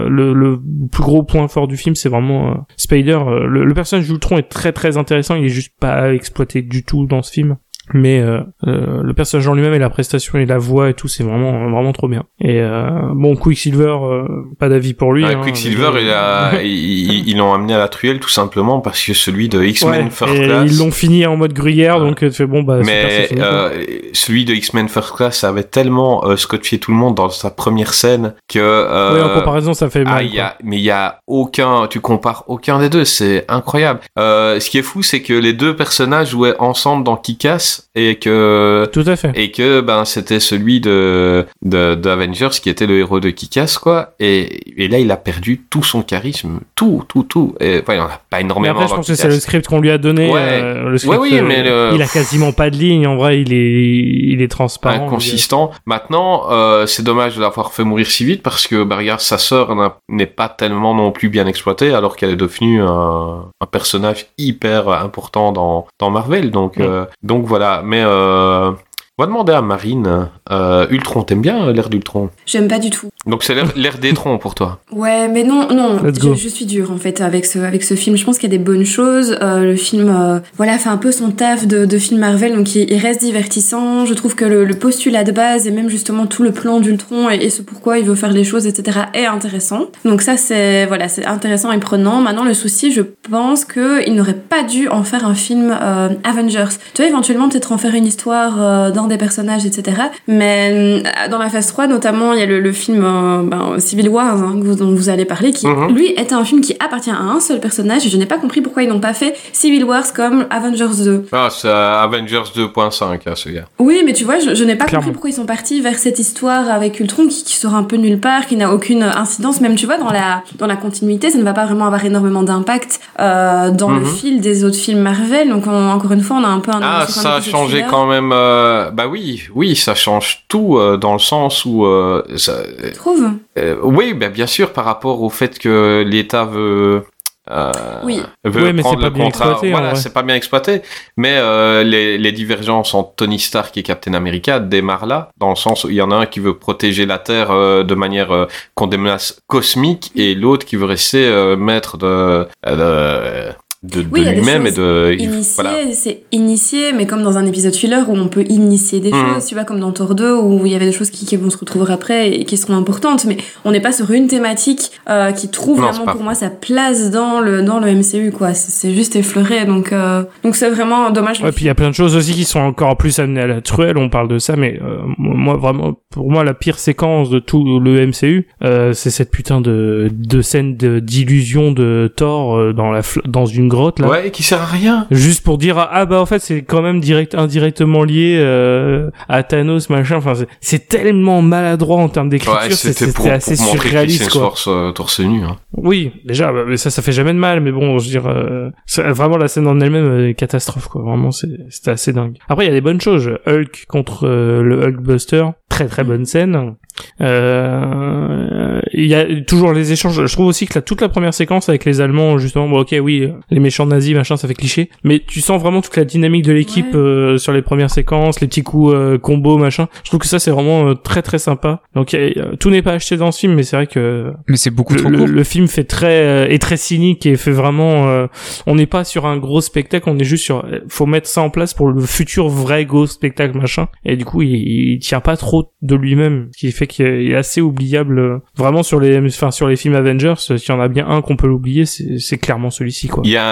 Speaker 5: le, le plus gros point fort du film, c'est vraiment Spader. Le, le personnage d'Ultron est très très intéressant. Il est juste pas exploité du tout dans ce film. Mais euh, euh, le personnage en lui-même et la prestation et la voix et tout c'est vraiment vraiment trop bien et euh, bon Quicksilver euh, pas d'avis pour lui
Speaker 4: Ouais,
Speaker 5: hein,
Speaker 4: Quicksilver, il a, ils ils l'ont amené à la truelle tout simplement parce que celui de X-Men
Speaker 5: Ouais,
Speaker 4: First Class.
Speaker 5: ils l'ont fini en mode gruyère donc euh, tu fais bon bah super, c'est
Speaker 4: mais
Speaker 5: fini, quoi.
Speaker 4: euh, celui de X-Men First Class avait tellement euh, scotché tout le monde dans sa première scène que. Euh,
Speaker 5: Ouais, en comparaison ça fait
Speaker 4: Ah,
Speaker 5: mal
Speaker 4: il y a, mais il y a aucun, tu compares aucun des deux, c'est incroyable. Euh, ce qui est fou, c'est que les deux personnages jouaient ensemble dans Kick-Ass et que
Speaker 5: tout à fait
Speaker 4: et que ben c'était celui de de, de Avengers qui était le héros de Kick-Ass quoi. Et, et là, il a perdu tout son charisme, tout, tout, tout. Et, enfin, il en a pas
Speaker 5: mais
Speaker 4: énormément.
Speaker 5: après je pense que c'est le script qu'on lui a donné
Speaker 4: Ouais.
Speaker 5: euh, le script,
Speaker 4: Ouais, oui,
Speaker 5: euh,
Speaker 4: mais le-
Speaker 5: il a quasiment pas de ligne en vrai il est il est transparent
Speaker 4: inconsistant. Maintenant, euh, c'est dommage de l'avoir fait mourir si vite parce que, bah, regarde, sa sœur n'est pas tellement non plus bien exploitée alors qu'elle est devenue un, un personnage hyper important dans, dans Marvel. Donc, euh, donc voilà. Mais euh, on va demander à Marine. Euh, Ultron, t'aimes bien euh, l'ère d'Ultron?
Speaker 6: J'aime pas du tout.
Speaker 4: Donc c'est l'ère l'ère d'Ultron pour toi.
Speaker 6: Ouais, mais non, non,
Speaker 5: Let's
Speaker 6: je,
Speaker 5: go.
Speaker 6: je suis dure en fait avec ce avec ce film. Je pense qu'il y a des bonnes choses. Euh, le film, euh, voilà, fait un peu son taf de, de film Marvel, donc il, il reste divertissant. Je trouve que le, le postulat de base et même justement tout le plan d'Ultron et, et ce pourquoi il veut faire les choses, etc., est intéressant. Donc ça, c'est voilà, c'est intéressant et prenant. Maintenant, le souci, je pense que il n'aurait pas dû en faire un film euh, Avengers. Tu vois, éventuellement peut-être en faire une histoire euh, dans des personnages, etc. Mais euh, dans la phase 3, notamment, il y a le, le film euh, ben, Civil Wars hein, dont vous allez parler, qui
Speaker 4: Mhm.
Speaker 6: lui est un film qui appartient à un seul personnage. Et je n'ai pas compris pourquoi ils n'ont pas fait Civil Wars comme Avengers 2.
Speaker 4: Ah, c'est Avengers 2.5, hein, ce gars.
Speaker 6: Oui, mais tu vois, je, je n'ai pas
Speaker 5: Clairement.
Speaker 6: compris pourquoi ils sont partis vers cette histoire avec Ultron qui, qui sort un peu nulle part, qui n'a aucune incidence. Même, tu vois, dans la, dans la continuité, ça ne va pas vraiment avoir énormément d'impact euh, dans le
Speaker 4: Mhm.
Speaker 6: fil des autres films Marvel. Donc, on- encore une fois, on a un peu un
Speaker 4: Ah, ça a changé quand même. euh, bah oui, oui, ça change tout euh, dans le sens où euh, ça,
Speaker 6: Tu trouves
Speaker 4: Euh, oui, ben bien sûr, par rapport au fait que l'État veut. Euh,
Speaker 6: Oui.
Speaker 4: veut
Speaker 5: Ouais, mais
Speaker 4: prendre
Speaker 5: c'est pas
Speaker 4: le
Speaker 5: bien
Speaker 4: contrat.
Speaker 5: exploité,
Speaker 4: voilà, c'est pas bien exploité. Mais euh, les, les divergences entre Tony Stark et Captain America démarrent là, dans le sens où il y en a un qui veut protéger la Terre euh, de manière euh, contre des menaces cosmiques et l'autre qui veut rester euh, maître de, euh, de, de
Speaker 6: Oui, il y a des
Speaker 4: lui-même et
Speaker 6: choses
Speaker 4: de.
Speaker 6: Initié,
Speaker 4: voilà.
Speaker 6: c'est initié, mais comme dans un épisode filler où on peut initier des
Speaker 4: Mhm.
Speaker 6: choses, tu vois, comme dans Thor 2 où il y avait des choses qui, qui vont se retrouver après et qui seront importantes, mais on n'est pas sur une thématique euh, qui trouve
Speaker 4: Non,
Speaker 6: vraiment pour moi sa place dans le dans le MCU, quoi. C'est juste effleuré, donc euh, donc c'est vraiment dommage.
Speaker 5: Ouais, puis il y a plein de choses aussi qui sont encore plus amenées à la truelle, on parle de ça, mais euh, moi vraiment, pour moi la pire séquence de tout le MCU, euh, c'est cette putain de, de scène d'illusion de Thor euh, dans la dans une grotte là.
Speaker 4: Ouais, qui sert à rien.
Speaker 5: Juste pour dire ah bah en fait c'est quand même direct indirectement lié euh, à Thanos machin enfin c'est- tellement maladroit en termes d'écriture
Speaker 4: Ouais,
Speaker 5: c'est-
Speaker 4: c'était
Speaker 5: assez
Speaker 4: pour
Speaker 5: surréaliste quoi
Speaker 4: Hemsworth euh, torse nu. Hein.
Speaker 5: oui, déjà, bah, mais ça, ça fait jamais de mal, mais bon, je veux dire, euh, vraiment la scène en elle-même est catastrophe, quoi. Vraiment, c'est- c'était assez dingue. Après, il y a des bonnes choses. Hulk contre euh, le Hulkbuster, très très bonne scène. Euh, Il y a toujours les échanges. Je trouve aussi que la, toute la première séquence avec les Allemands, justement, bon, ok, oui, les méchants nazis, machin, ça fait cliché, mais tu sens vraiment toute la dynamique de l'équipe
Speaker 6: Ouais.
Speaker 5: euh, sur les premières séquences, les petits coups euh, combos, machin. Je trouve que ça, c'est vraiment euh, très très sympa. Donc, a- tout n'est pas acheté dans ce film, mais c'est vrai que
Speaker 7: Mais c'est beaucoup
Speaker 5: le,
Speaker 7: trop
Speaker 5: le-
Speaker 7: court.
Speaker 5: le film fait très euh, est très cynique et fait vraiment euh, on n'est pas sur un gros spectacle on est juste sur faut mettre ça en place pour le futur vrai gros spectacle machin et du coup il, il tient pas trop de lui-même ce qui fait qu'il est assez oubliable euh, vraiment sur les enfin sur les films Avengers s'il y en a bien un qu'on peut l'oublier c'est c'est clairement celui-ci quoi
Speaker 4: Il y a,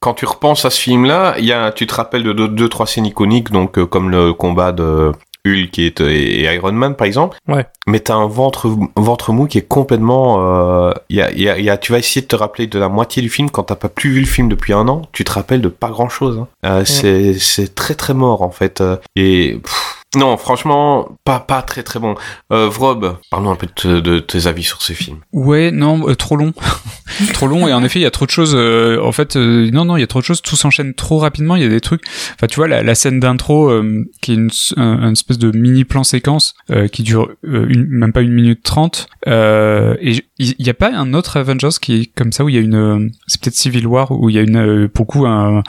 Speaker 4: quand tu repenses à ce film-là, il y a, tu te rappelles de deux, deux trois scènes iconiques, donc euh, comme le combat de Hulk et, et Iron Man par exemple.
Speaker 5: Ouais.
Speaker 4: Mais t'as un ventre ventre mou qui est complètement. euh, y, a, y, a, y a- tu vas essayer de te rappeler de la moitié du film quand t'as pas plus vu le film depuis un an. Tu te rappelles de pas grand chose. C'est c'est très très mort en fait. euh, Et pff, non, franchement, pas pas très très bon. Euh, Vrob, parlons un peu de, te- de tes avis sur ces films.
Speaker 7: Ouais, non, euh, trop long. trop long, et en effet, il y a trop de choses. euh, en fait, non, non, il y a trop de choses. Tout s'enchaîne trop rapidement. Il y a des trucs. Enfin, tu vois, la, scène d'intro, qui est une, espèce de mini plan séquence qui dure même pas une minute trente. Et il y, a pas un autre Avengers qui est comme ça où il y a une. C'est peut-être Civil War où il y a une, euh, pour le coup, un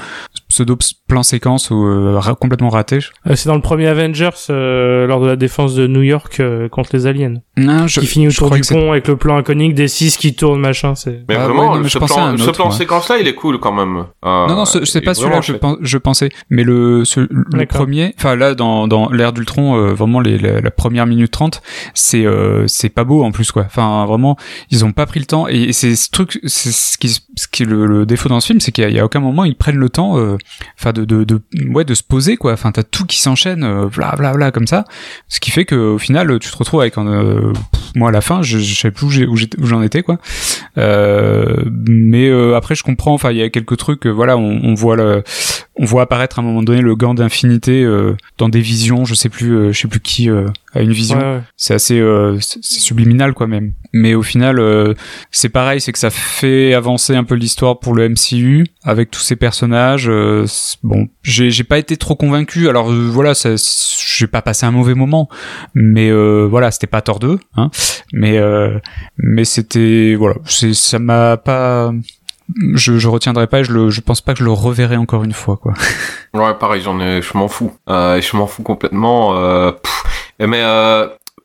Speaker 7: pseudo plan séquence ou euh, ra- complètement raté.
Speaker 5: Euh, c'est dans le premier Avengers euh, lors de la défense de New York euh, contre les aliens.
Speaker 7: Non, je,
Speaker 5: qui finit autour du pont avec le plan iconique des six qui tournent machin. C'est
Speaker 4: Mais
Speaker 7: Ah,
Speaker 4: vraiment,
Speaker 7: ouais, non, mais
Speaker 4: ce
Speaker 7: je
Speaker 4: plan, ce plan
Speaker 7: moi.
Speaker 4: séquence-là, il est cool quand même. Euh,
Speaker 7: Non, non, ce- c'est pas celui-là je, je pensais, mais le, ce- le premier, enfin là dans, dans l'ère d'Ultron, euh, vraiment les, la, la première minute 30, c'est euh, c'est pas beau en plus quoi. Enfin vraiment, ils ont pas pris le temps et, et c'est ce truc, c'est ce qui, ce qui est le, le défaut dans ce film, c'est qu'il y, y a aucun moment ils prennent le temps, euh, enfin de, de, de, ouais, de se poser quoi. Enfin t'as tout qui s'enchaîne, euh, bla bla bla comme ça, ce qui fait que au final tu te retrouves avec un, euh, pff, moi à la fin, je, je sais plus où j'en étais quoi. Euh, mais euh, après je comprends, enfin il y a quelques trucs, voilà, on, on voit le, on voit apparaître à un moment donné le gant d'infinité dans des visions, je sais plus, je sais plus qui a une vision.
Speaker 5: Ouais, ouais.
Speaker 7: C'est assez, euh, c'est subliminal quoi même. Mais au final, euh, c'est pareil, c'est que ça fait avancer un peu l'histoire pour le MCU avec tous ces personnages. Euh, bon, j'ai pas été trop convaincu. Alors euh, voilà, j'ai pas passé un mauvais moment, mais euh, voilà, c'était pas Thor 2, hein. Mais mais c'était voilà, ça m'a pas. Je, retiendrai pas, je je pense pas que je le reverrai encore une fois quoi.
Speaker 4: Ouais, pareil, j'en ai, je m'en fous. Je m'en fous complètement. Mais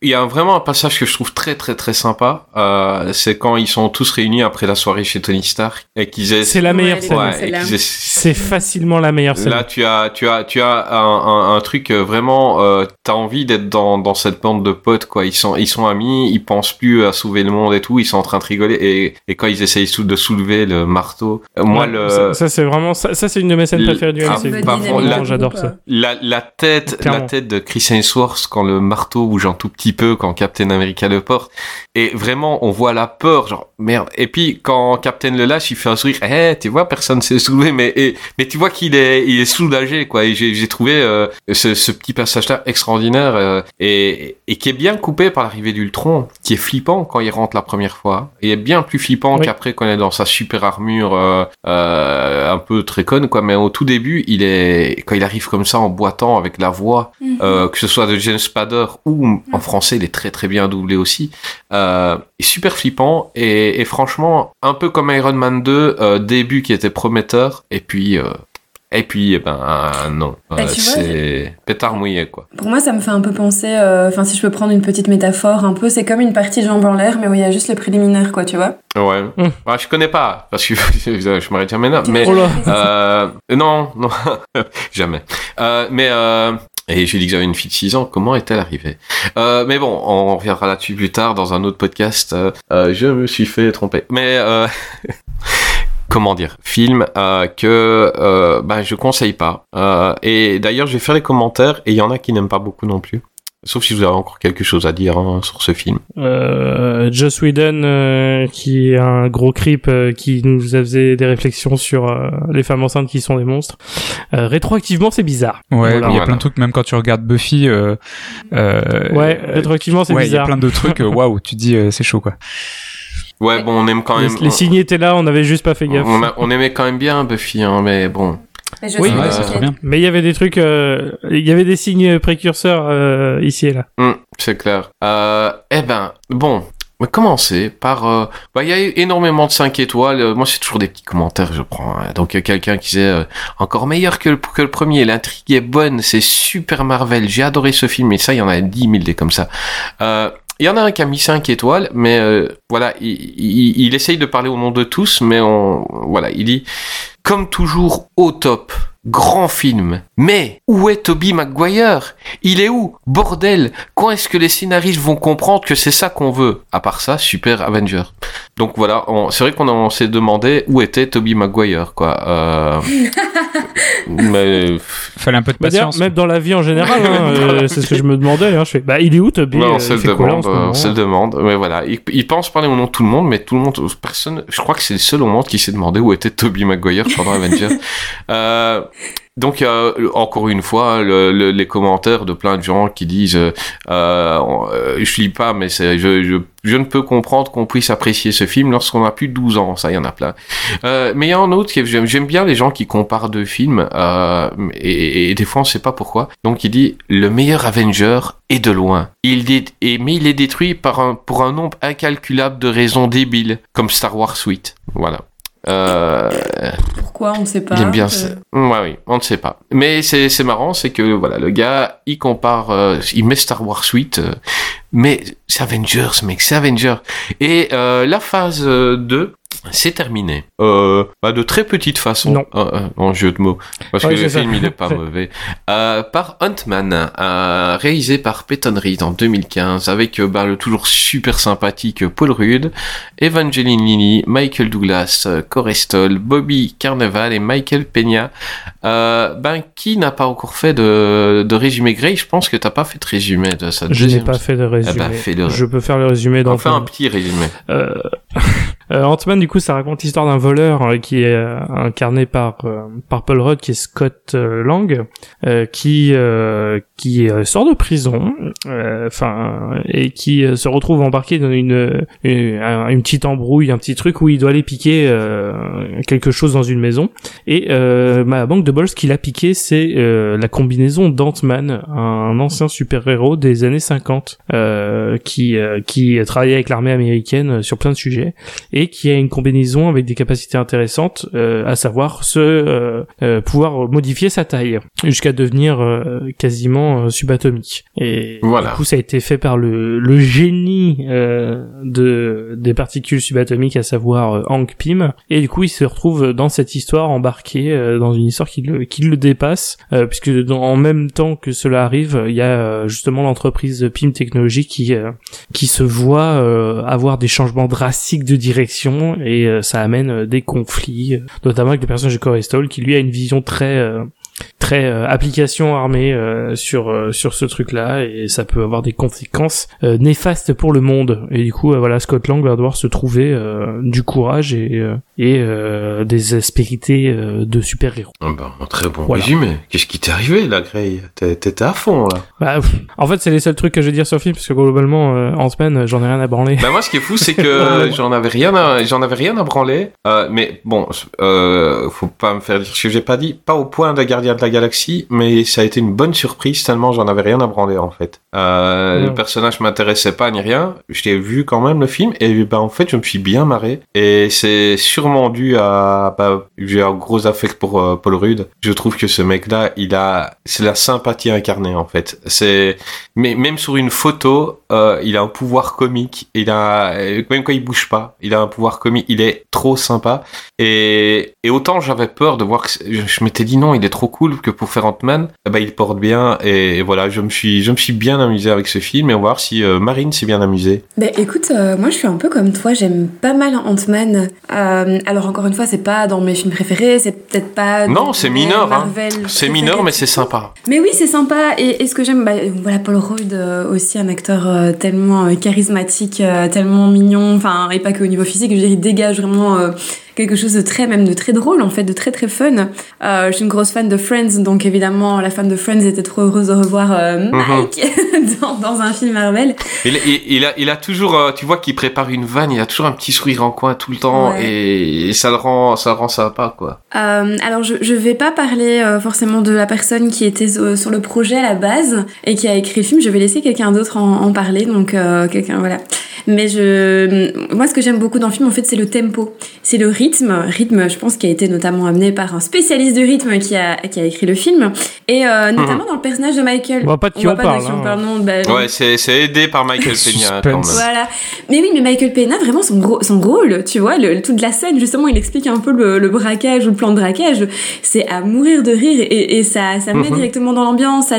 Speaker 4: il y a vraiment un passage que je trouve très très très sympa. Euh, c'est quand ils sont tous réunis après la soirée chez Tony Stark et qu'ils aient.
Speaker 5: C'est la meilleure
Speaker 6: Ouais,
Speaker 5: scène.
Speaker 4: Ouais, aient-
Speaker 5: C'est facilement la meilleure scène.
Speaker 4: Là, tu as, tu as, tu as un, un, un truc euh, vraiment. Euh, T'as envie d'être dans, dans cette bande de potes, quoi. Ils sont, ils sont amis, ils pensent plus à sauver le monde et tout. Ils sont en train de rigoler et, et quand ils essayent de soulever le marteau, euh, moi
Speaker 5: Ouais,
Speaker 4: le.
Speaker 5: ça, ça, c'est vraiment ça, ça, c'est une de mes scènes préférées du
Speaker 4: Ah,
Speaker 5: MCU.
Speaker 4: bah,
Speaker 5: j'adore ça.
Speaker 4: La, la tête,
Speaker 5: Clairement.
Speaker 4: la tête de Chris Hemsworth quand le marteau bouge un tout petit peu, quand Captain America le porte. Et vraiment, on voit la peur, genre, merde. Et puis, quand Captain le lâche, il fait un sourire. Eh, tu vois, personne s'est soulevé, mais, et, mais tu vois qu'il est, il est soulagé, quoi. Et j'ai, j'ai trouvé, euh, ce, ce petit passage-là extraordinaire, euh, et, et qui est bien coupé par l'arrivée d'Ultron, qui est flippant quand il rentre la première fois. Et est bien plus flippant
Speaker 5: Oui.
Speaker 4: qu'après quand il est dans sa super armure, euh, euh, un peu très conne, quoi. Mais au tout début, il est, quand il arrive comme ça en boitant avec la voix,
Speaker 6: Mhm.
Speaker 4: euh, que ce soit de James Spader ou en français, il est très très bien doublé aussi. Euh, est super flippant et, et franchement, un peu comme Iron Man 2, euh, début qui était prometteur et puis euh, et puis eh ben euh, non,
Speaker 6: Bah,
Speaker 4: Euh, c'est pétard mouillé quoi.
Speaker 6: Pour moi, ça me fait un peu penser, euh, enfin, si je peux prendre une petite métaphore, un peu, c'est comme une partie de jambes en l'air, mais où il y a juste le préliminaire, quoi, tu vois.
Speaker 4: Ouais.
Speaker 5: Hum.
Speaker 4: Ouais, je connais pas parce que je m'arrête jamais là, mais
Speaker 5: Oh
Speaker 4: Euh, non, non, jamais. Euh, mais euh, et j'ai dit que j'avais une fille de 6 ans. Comment est-elle arrivée? Euh, Mais bon, on reviendra là-dessus plus tard dans un autre podcast. Euh, euh, je me suis fait tromper. Mais euh, comment dire? Film euh, que euh, bah, je conseille pas. Et d'ailleurs, je vais faire les commentaires et il y en a qui n'aiment pas beaucoup non plus. Sauf si vous avez encore quelque chose à dire hein, sur ce film.
Speaker 5: Euh, Joss Whedon, euh, qui est un gros creep, euh, qui nous faisait des réflexions sur euh, les femmes enceintes qui sont des monstres. Euh, rétroactivement, c'est bizarre.
Speaker 7: Ouais,
Speaker 5: Voilà.
Speaker 7: il y a plein de trucs, même quand tu regardes Buffy. Euh, euh,
Speaker 5: Ouais, rétroactivement, c'est
Speaker 7: ouais, il y a
Speaker 5: bizarre.
Speaker 7: plein de trucs. Waouh, tu te dis euh, c'est chaud quoi.
Speaker 4: Ouais, bon, on aime quand
Speaker 5: Les,
Speaker 4: même.
Speaker 5: les signes étaient là, on avait juste pas fait gaffe.
Speaker 4: on, a- on aimait quand même bien Buffy, hein, mais bon.
Speaker 6: Mais je
Speaker 5: Oui,
Speaker 7: ouais, c'est très bien.
Speaker 5: Mais il y avait des trucs, euh, il y avait des signes précurseurs euh, ici et là.
Speaker 4: Hum, c'est clair. Euh, eh ben, bon, on va commencer par... euh, bah, il y a énormément de 5 étoiles. Moi, c'est toujours des petits commentaires, je prends. hein. Donc, il y a quelqu'un qui disait euh, encore meilleur que le, que le premier. L'intrigue est bonne, c'est super Marvel. J'ai adoré ce film. Et ça, il y en a 10 000 des comme ça. Euh, il y en a un qui a mis 5 étoiles, mais euh, voilà, il, il, il essaye de parler au nom de tous, mais on, voilà, il dit comme toujours au top, grand film. Mais où est Toby Maguire? Il est où? Bordel Quand est-ce que les scénaristes vont comprendre que c'est ça qu'on veut? À part ça, super Avenger. Donc voilà, on- c'est vrai qu'on s'est demandé où était Toby Maguire, quoi. Euh... mais
Speaker 7: Fallait un peu de
Speaker 5: Bah,
Speaker 7: patience.
Speaker 5: même dans la vie en général, hein, euh, c'est ce que je me demandais. Hein, je fais, bah il est où Toby
Speaker 4: non,
Speaker 5: Euh,
Speaker 4: on se le demande,
Speaker 5: ce moment
Speaker 4: on se le demande. Mais voilà, il, il pense parler au nom de tout le monde, mais tout le monde, personne. Je crois que c'est le seul au monde qui s'est demandé où était Toby Maguire pendant Avenger. Euh, donc euh, encore une fois, le- le- les commentaires de plein de gens qui disent, euh, euh, euh, je lis pas, mais je, ne peux comprendre qu'on puisse apprécier ce film lorsqu'on a plus de 12 ans. Ça, il y en a plein. Euh, mais il y a un autre j'aime, bien les gens qui comparent deux films euh, et, des fois on sait pas pourquoi. Donc il dit le meilleur Avenger est de loin. Il dit et mais il est détruit par pour un nombre incalculable de raisons débiles comme Star Wars 8. Voilà. Euh,
Speaker 6: Pourquoi On ne sait pas.
Speaker 4: il aime bien ça. Ouais, oui, on ne sait pas. Mais c'est c'est marrant, c'est que voilà, le gars, il compare, euh, il met Star Wars 8, euh, mais c'est Avengers, mec, c'est Avengers. Et euh, la phase euh, 2, c'est terminé. Euh, bah, de très petite façon,
Speaker 5: Non.
Speaker 4: euh, euh, en jeu de mots, parce
Speaker 5: Ouais,
Speaker 4: que le
Speaker 5: ça.
Speaker 4: film il est pas mauvais. Euh, par Huntman, euh, réalisé par Peyton Reed en 2015, avec euh, bah, le toujours super sympathique Paul Rudd, Evangeline Lilly, Michael Douglas, Corey Stoll, Bobby Carnaval et Michael Peña. Euh, ben qui n'a pas encore fait de, de résumé Grey Je pense que t'as pas fait de résumé de sa
Speaker 5: Je n'ai pas fait de résumé.
Speaker 4: bah, fais-le.
Speaker 5: Je peux faire le résumé dans
Speaker 4: Enfin un petit résumé.
Speaker 5: Euh, Ant-Man, du coup, ça raconte l'histoire d'un voleur euh, qui est euh, incarné par par Paul Rudd, qui est Scott Lang, qui qui sort de prison, enfin, et qui se retrouve embarqué dans une une, un- une petite embrouille, un petit truc où il doit aller piquer quelque chose dans une maison. Et ma banque de bol, ce qu'il a piqué, c'est la combinaison d'Ant-Man, un ancien super-héros des années 50, euh, qui qui travaillait avec l'armée américaine sur plein de sujets et qui a une combinaison avec des capacités intéressantes, euh, à savoir se euh, euh, pouvoir modifier sa taille jusqu'à devenir quasiment subatomique. Et
Speaker 4: Voilà.
Speaker 5: du coup, ça a été fait par le, le génie de des particules subatomiques, à savoir Hank Pym. Et du coup, il se retrouve dans cette histoire embarqué dans une histoire qui le qui le dépasse, puisque dans, en même temps que cela arrive, il y a justement l'entreprise Pym Technologies qui qui se voit avoir des changements drastiques de direction et euh, ça amène euh, des conflits, euh, notamment avec le personnage de Corey qui lui a une vision très très euh, application armée euh, sur euh, sur ce truc là et ça peut avoir des conséquences néfastes pour le monde et du coup voilà Scott Lang va devoir se trouver du courage et et des aspérités de super héros
Speaker 4: Ah bah, un très bon
Speaker 5: Voilà.
Speaker 4: résumé. Qu'est-ce qui t'est arrivé là, Grey T'étais à fond là.
Speaker 5: bah, pff, en fait c'est les seuls trucs que je vais dire sur le film parce que globalement Ant-Man euh, j'en ai rien à branler
Speaker 4: Bah moi, ce qui est fou, c'est que j'en avais rien, à, j'en avais rien à branler. Mais bon, faut pas me faire dire ce que j'ai pas dit. Pas au point de De la Galaxie, mais ça a été une bonne surprise tellement j'en avais rien à branler en fait. Euh. Le personnage m'intéressait pas ni rien. Je l'ai vu quand même le film et bah en fait, je me suis bien marré. Et c'est sûrement dû à bah, j'ai un gros affect pour euh, Paul Rudd. Je trouve que ce mec-là, il a, c'est la sympathie incarnée en fait. C'est mais même sur une photo, euh, il a un pouvoir comique. Il a euh, même quand il bouge pas, il a un pouvoir comique. Il est trop sympa. Et, et autant j'avais peur de voir que je m'étais dit non, il est trop cool que pour faire Ant-Man, ben il porte bien. Et, voilà, je me suis je me suis bien amusé avec ce film. Et on va voir si euh, Marine s'est bien amusée.
Speaker 6: Ben écoute, euh, moi je suis un peu comme toi, j'aime pas mal Ant-Man. Euh, alors encore une fois, c'est pas dans mes films préférés, c'est peut-être pas.
Speaker 4: Non, c'est mineur, hein. C'est mineur, mais c'est sympa.
Speaker 6: Mais oui, c'est sympa. Et, et ce que j'aime, bah, voilà, Paul Rudd aussi un acteur tellement charismatique, tellement mignon. Enfin, et pas que au niveau physique, je veux dire, il dégage vraiment quelque chose de très, même de très drôle en fait, de très très fun. Euh, je suis une grosse fan de Friends, donc évidemment, la fan de Friends était trop heureuse de revoir euh, Mike dans, dans un film Marvel.
Speaker 4: Il, il, il a, il a toujours, euh, tu vois, qu'il prépare une vanne, il a toujours un petit sourire en coin tout le temps,
Speaker 6: Ouais.
Speaker 4: et, et ça le rend, ça le rend sympa, quoi.
Speaker 6: Euh, alors je, je vais pas parler forcément de la personne qui était sur le projet à la base et qui a écrit le film. Je vais laisser quelqu'un d'autre en, en parler. Donc quelqu'un voilà. Mais je, moi ce que j'aime beaucoup dans le film en fait c'est le tempo, c'est le rythme, rythme je pense qui a été notamment amené par un spécialiste du rythme qui a qui a écrit le film et euh, notamment dans le personnage de Michael.
Speaker 5: On voit pas de qui
Speaker 6: voit
Speaker 5: on parle,
Speaker 6: on
Speaker 5: hein.
Speaker 6: parle non. bah,
Speaker 4: Ouais, c'est, c'est aidé par Michael Peña,
Speaker 6: voilà. Mais oui, mais Michael Pena, vraiment son, gros, son rôle, tu vois, le, toute la scène, justement, il explique un peu le, le braquage ou le plan de braquage. C'est à mourir de rire et, et ça, ça met
Speaker 4: Mhm.
Speaker 6: directement dans l'ambiance,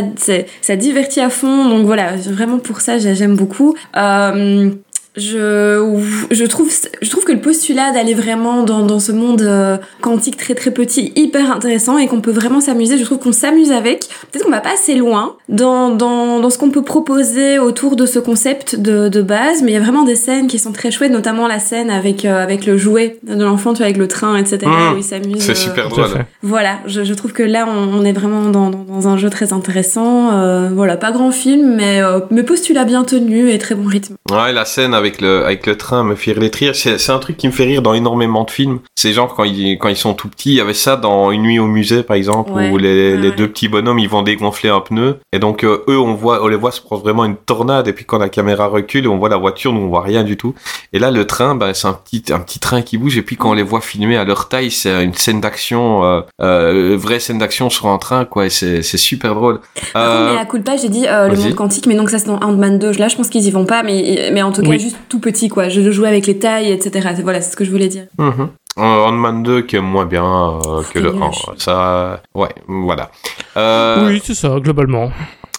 Speaker 6: ça, divertit à fond. Donc voilà, vraiment pour ça, j'ai- j'aime beaucoup. Euh, je, je trouve, je trouve que le postulat d'aller vraiment dans, dans ce monde euh, quantique très très petit, hyper intéressant et qu'on peut vraiment s'amuser. Je trouve qu'on s'amuse avec. Peut-être qu'on va pas assez loin dans, dans, dans ce qu'on peut proposer autour de ce concept de, de base, mais il y a vraiment des scènes qui sont très chouettes, notamment la scène avec, euh, avec le jouet de l'enfant, tu vois, avec le train, etc.
Speaker 4: Mmh.
Speaker 6: où il s'amuse.
Speaker 4: C'est
Speaker 6: euh,
Speaker 4: super drôle.
Speaker 6: voilà, je, je trouve que là, on, on est vraiment dans, dans, dans un jeu très intéressant. Euh, voilà, pas grand film, mais, euh, mais postulat bien tenu et très bon rythme.
Speaker 4: Ouais, la scène avec avec le avec le train me fait rire. C'est c'est un truc qui me fait rire dans énormément de films. C'est genre quand ils quand ils sont tout petits, il y avait ça dans Une nuit au musée par exemple
Speaker 6: Ouais.
Speaker 4: où les,
Speaker 6: Ouais,
Speaker 4: les
Speaker 6: ouais.
Speaker 4: deux petits bonhommes ils vont dégonfler un pneu et donc euh, eux on voit on les voit se prendre vraiment une tornade et puis quand la caméra recule on voit la voiture nous on voit rien du tout. Et là le train ben c'est un petit un petit train qui bouge et puis quand on les voit filmer à leur taille c'est une scène d'action euh, euh, vraie scène d'action sur un train quoi et c'est super drôle. Euh,
Speaker 6: mais à culpa, j'ai dit euh, le monde quantique, mais donc ça c'est dans Ant-Man 2. Là, je pense qu'ils y vont pas, mais, mais en tout cas,
Speaker 5: Oui.
Speaker 6: juste tout petit, quoi. Je jouais avec les tailles, etc. C'est- Voilà, c'est ce que je voulais dire.
Speaker 4: Euh, Ant-Man 2 qui est moins bien euh, que le
Speaker 6: nul,
Speaker 4: 1.
Speaker 6: je suis-
Speaker 4: Ça, ouais, voilà. Euh,
Speaker 5: Oui, c'est ça, globalement.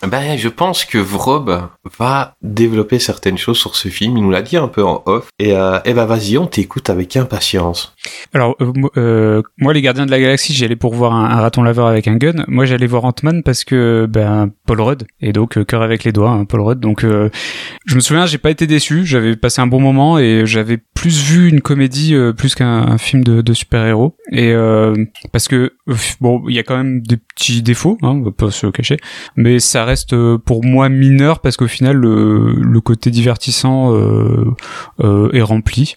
Speaker 4: Ben, je pense que Vrob va développer certaines choses sur ce film. Il nous l'a dit un peu en off. Et, euh, vas-y, on t'écoute avec impatience.
Speaker 7: Alors, euh, euh, moi, les Gardiens de la Galaxie, j'y allais pour voir un, raton laveur avec un gun. Moi, j'allais voir Ant-Man parce que, ben, Paul Rudd. Et donc, euh, cœur avec les doigts, hein, Paul Rudd. Donc, je me souviens, j'ai pas été déçu. J'avais passé un bon moment et j'avais plus vu une comédie plus qu'un un film de, super-héros. Et parce que, bon, il y a quand même des petits défauts, hein, on va pas se le cacher. Mais ça reste euh, pour moi mineur parce qu'au final, le, côté divertissant euh, euh, est rempli.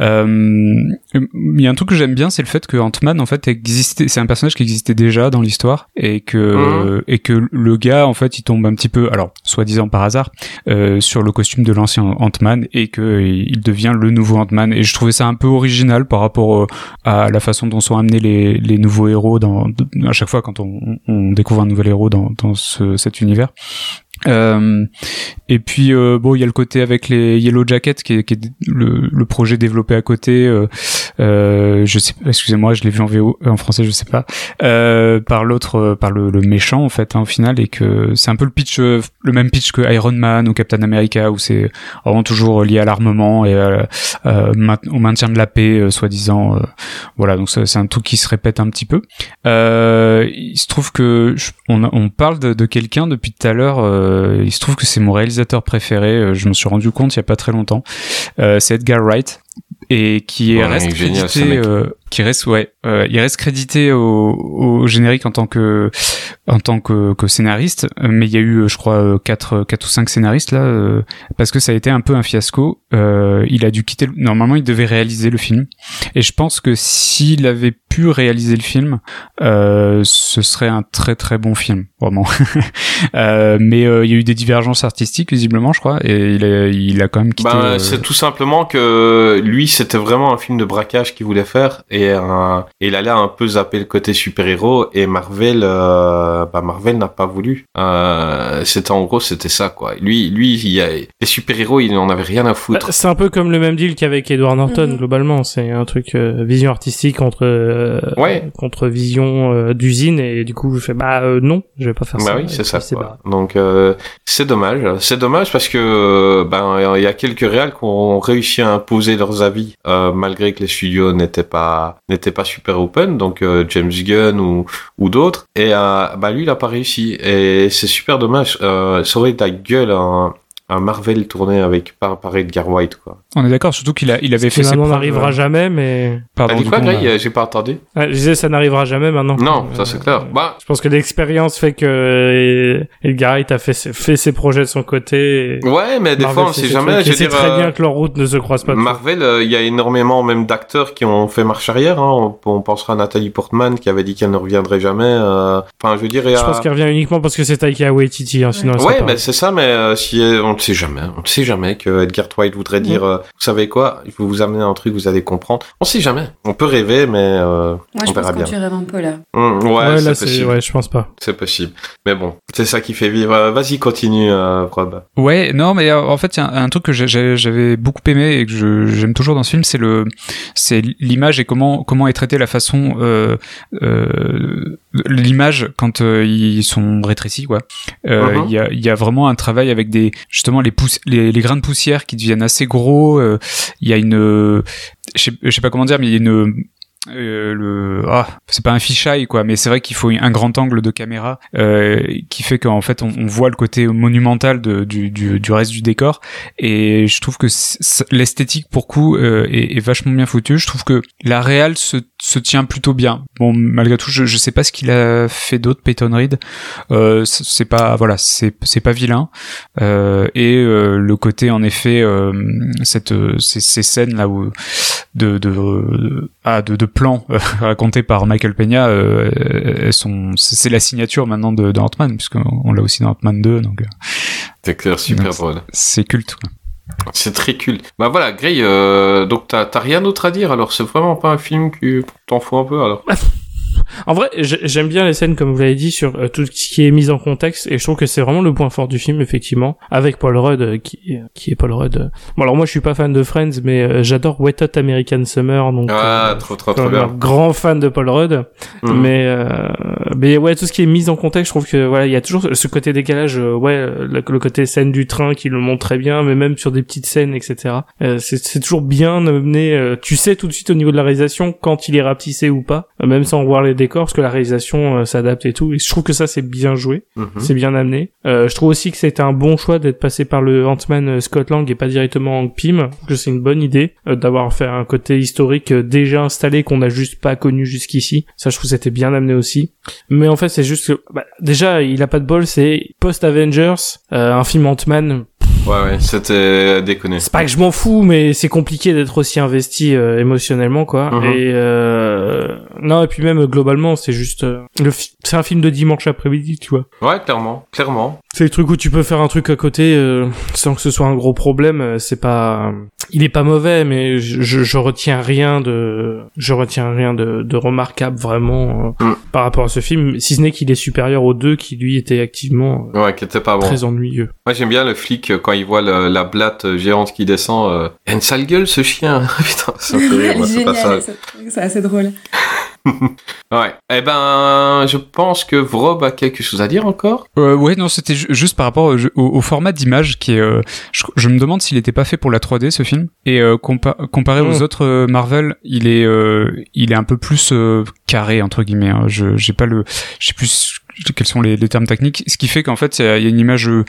Speaker 7: Euh, il y a un truc que j'aime bien, c'est le fait que Ant-Man en fait existait, c'est un personnage qui existait déjà dans l'histoire et que et que le gars en fait il tombe un petit peu, alors soi-disant par hasard, euh, sur le costume de l'ancien Ant-Man et que il devient le nouveau Ant-Man et je trouvais ça un peu original par rapport euh, à la façon dont sont amenés les, les nouveaux héros dans à chaque fois quand on, on découvre un nouvel héros dans, dans ce, cet univers. Euh, et puis euh, bon, il y a le côté avec les Yellow Jackets qui est, le, projet développé à côté. Euh, je sais, excusez-moi, je l'ai vu en VO, en français, je sais pas. Par l'autre, par le, méchant en fait, hein, au final, et que c'est un peu le pitch, le même pitch que Iron Man ou Captain America, où c'est vraiment toujours lié à l'armement et au maintien de la paix, soi-disant. voilà, donc c'est un truc qui se répète un petit peu. Il se trouve que on, parle de quelqu'un depuis tout à l'heure. Euh, il se trouve que c'est mon réalisateur préféré. euh, je me suis rendu compte il y a pas très longtemps. Euh, c'est Edgar Wright et qui est
Speaker 4: Ouais,
Speaker 7: reste
Speaker 4: génial,
Speaker 7: crédité, qui reste ouais, euh, il reste crédité au, au générique en tant que en tant que, que scénariste, euh, mais il y a eu, euh, je crois, euh, quatre, quatre ou cinq scénaristes là, euh, parce que ça a été un peu un fiasco. Euh, il a dû quitter. le- Normalement, il devait réaliser le film, et je pense que s'il avait pu réaliser le film, euh, ce serait un très très bon film, vraiment. Euh, mais il y a eu des divergences artistiques visiblement, je crois, et il a, il a quand même quitté.
Speaker 4: Ben, c'est tout simplement que lui, c'était vraiment un film de braquage qu'il voulait faire et, euh, et il allait un peu zapper le côté super-héros et Marvel, euh, bah, Marvel n'a pas voulu. Euh, c'était en gros, c'était ça quoi. Lui, lui, il y a, les super-héros, il en avait rien à
Speaker 5: Bah,
Speaker 4: foutre.
Speaker 5: C'est un peu comme le même deal qu'avec Edward Norton,
Speaker 6: Mhm.
Speaker 5: globalement. C'est un truc euh, vision artistique contre euh,
Speaker 4: Ouais.
Speaker 5: contre vision euh, d'usine et du coup je fais bah euh, non, je vais pas faire ça.
Speaker 4: Bah oui, c'est ça. quoi. Donc euh, c'est dommage. C'est dommage parce que ben il y a quelques réals qui ont réussi à imposer leurs avis euh, malgré que les studios n'étaient pas n'étaient pas super open. Donc euh, James Gunn ou ou d'autres. Et euh, bah lui il a pas réussi et c'est super dommage. Euh, ça aurait gueule un, un Marvel tourné avec par, par Edgar White quoi.
Speaker 7: On est d'accord, surtout qu'il a, il avait fait ses preuves,
Speaker 5: n'arrivera
Speaker 7: euh,
Speaker 5: jamais, mais
Speaker 7: Pardon,
Speaker 4: T'as dit quoi
Speaker 7: a-
Speaker 4: J'ai pas entendu.
Speaker 5: Ah, je disais ça n'arrivera jamais maintenant.
Speaker 4: Non, ça
Speaker 5: Euh,
Speaker 4: c'est clair. Bah
Speaker 5: Je pense que l'expérience fait que euh, Edgar Wright a fait ses, fait ses projets de son côté. et
Speaker 4: ouais, mais des
Speaker 5: Marvel
Speaker 4: fois on sait jamais. Je dire,
Speaker 5: très
Speaker 4: euh,
Speaker 5: bien que leurs routes ne se croisent pas.
Speaker 4: Marvel, euh, il y a énormément même d'acteurs qui ont fait marche arrière. Hein. On, on pensera à Nathalie Portman qui avait dit qu'elle ne reviendrait jamais. euh. Enfin, je veux dire.
Speaker 5: Je pense qu'il revient uniquement parce que c'est Taika Waititi, hein, sinon
Speaker 4: Ouais, mais c'est ça, mais euh, si on ne sait jamais, on ne sait jamais que Edgar White voudrait dire, euh, vous savez quoi, il faut vous amener un truc, vous allez comprendre. On sait jamais. On peut rêver, mais euh,
Speaker 6: Moi,
Speaker 4: on
Speaker 6: je
Speaker 4: verra
Speaker 6: pense
Speaker 4: bien.
Speaker 6: que tu rêves un peu là.
Speaker 4: Hum, ouais,
Speaker 5: Ouais,
Speaker 4: c'est
Speaker 5: là, c'est,
Speaker 4: possible.
Speaker 5: ouais, je pense pas.
Speaker 4: C'est possible. Mais bon, c'est ça qui fait vivre. Euh, Vas-y, continue, euh, Rob.
Speaker 7: Ouais, non, mais euh, en fait, il y a un, un truc que j'avais beaucoup aimé et que je- j'aime toujours dans ce film, c'est le, c'est l'image et comment comment est traitée la façon, euh, euh, l'image quand euh, ils sont rétrécis, quoi. Euh, Il
Speaker 4: Mhm.
Speaker 7: y a y a vraiment un travail avec des justement les les, les grains de poussière qui deviennent assez gros. euh, Il y a une, euh, je sais, je sais pas comment dire, mais il y a une euh, le ah c'est pas un fisheye quoi mais c'est vrai qu'il faut un grand angle de caméra euh, qui fait qu'en fait on, on voit le côté monumental de, du, du, du reste du décor et je trouve que l'esthétique pour coup euh, est, est vachement bien foutue je trouve que la réal se se tient plutôt bien. Bon, malgré tout, je, je sais pas ce qu'il a fait d'autre, Peyton Reed. Euh, c'est pas, voilà, c'est c'est pas vilain. Euh, et euh, le côté, en effet, euh, cette euh, ces, ces scènes là où de de ah, de, de plans euh, racontés par Michael Peña, euh, elles sont, c'est la signature maintenant de, de Ant-Man, puisqu'on on l'a aussi dans Ant-Man 2, donc
Speaker 4: C'est clair, super drôle.
Speaker 7: c'est culte. Quoi.
Speaker 4: C'est très cool. Bah voilà, Gray, euh, donc t'as t'as rien d'autre à dire alors C'est vraiment pas un film qui t'en fout un peu alors
Speaker 5: En vrai, j'ai- j'aime bien les scènes, comme vous l'avez dit, sur euh, tout ce qui est mis en contexte, et je trouve que c'est vraiment le point fort du film, effectivement, avec Paul Rudd, euh, qui, qui est Paul Rudd. euh. Bon, alors moi, je suis pas fan de Friends, mais euh, j'adore Wet Hot American Summer, donc
Speaker 4: Ah,
Speaker 5: euh,
Speaker 4: trop trop trop bien.
Speaker 5: grand fan de Paul Rudd.
Speaker 4: Mhm.
Speaker 5: Mais euh, mais ouais, tout ce qui est mis en contexte, je trouve que voilà, il y a toujours ce côté décalage, euh, ouais, le, le côté scène du train qui le montre très bien, mais même sur des petites scènes, etc. Euh, c'est toujours bien amené. euh, tu sais tout de suite au niveau de la réalisation quand il est rapetissé ou pas, euh, même sans voir les décors, parce que la réalisation euh, s'adapte et tout. Et je trouve que ça c'est bien joué,
Speaker 4: Mhm.
Speaker 5: c'est bien amené. Euh, je trouve aussi que c'était un bon choix d'être passé par le Ant-Man euh, Scott Lang et pas directement Hank Pym. Que c'est une bonne idée euh, d'avoir fait un côté historique euh, déjà installé qu'on n'a juste pas connu jusqu'ici. Ça, je trouve que c'était bien amené aussi. Mais en fait, c'est juste que bah, déjà, il a pas de bol. C'est post Avengers, un film Ant-Man.
Speaker 4: Ouais, ouais, c'était déconné.
Speaker 5: C'est pas que je m'en fous, mais c'est compliqué d'être aussi investi euh, émotionnellement, quoi.
Speaker 4: Mhm.
Speaker 5: Et euh... non, et puis même euh, globalement, c'est juste, euh, le c'est un film de dimanche après-midi, tu vois.
Speaker 4: Ouais, clairement, clairement.
Speaker 5: C'est le truc où tu peux faire un truc à côté euh, sans que ce soit un gros problème. euh, C'est pas, il est pas mauvais, mais je, je, je retiens rien de, je retiens rien de, de remarquable vraiment euh,
Speaker 4: Mm.
Speaker 5: par rapport à ce film, si ce n'est qu'il est supérieur aux deux qui lui étaient activement euh,
Speaker 4: Ouais, qui était pas bon.
Speaker 5: très ennuyeux.
Speaker 4: Moi, j'aime bien le flic euh, quand il voit le- la blatte géante qui descend. Euh... Il a une sale gueule, ce chien. Putain, ça fait rire, moi, c'est pas ça.
Speaker 6: Génial, c'est- c'est assez drôle.
Speaker 4: Ouais. Eh ben, je pense que Vrob a quelque chose à dire encore.
Speaker 7: Euh, ouais, non, c'était ju- juste par rapport au, au- au format d'image qui est. euh, je, je me demande s'il n'était pas fait pour la 3D ce film. Et euh, compa- comparé
Speaker 5: Mm.
Speaker 7: aux autres euh, Marvel, il est, euh, il est un peu plus euh, carré entre guillemets. hein. Je, j'ai pas le, je sais plus quels sont les, les termes techniques. Ce qui fait qu'en fait, il y a une image, euh,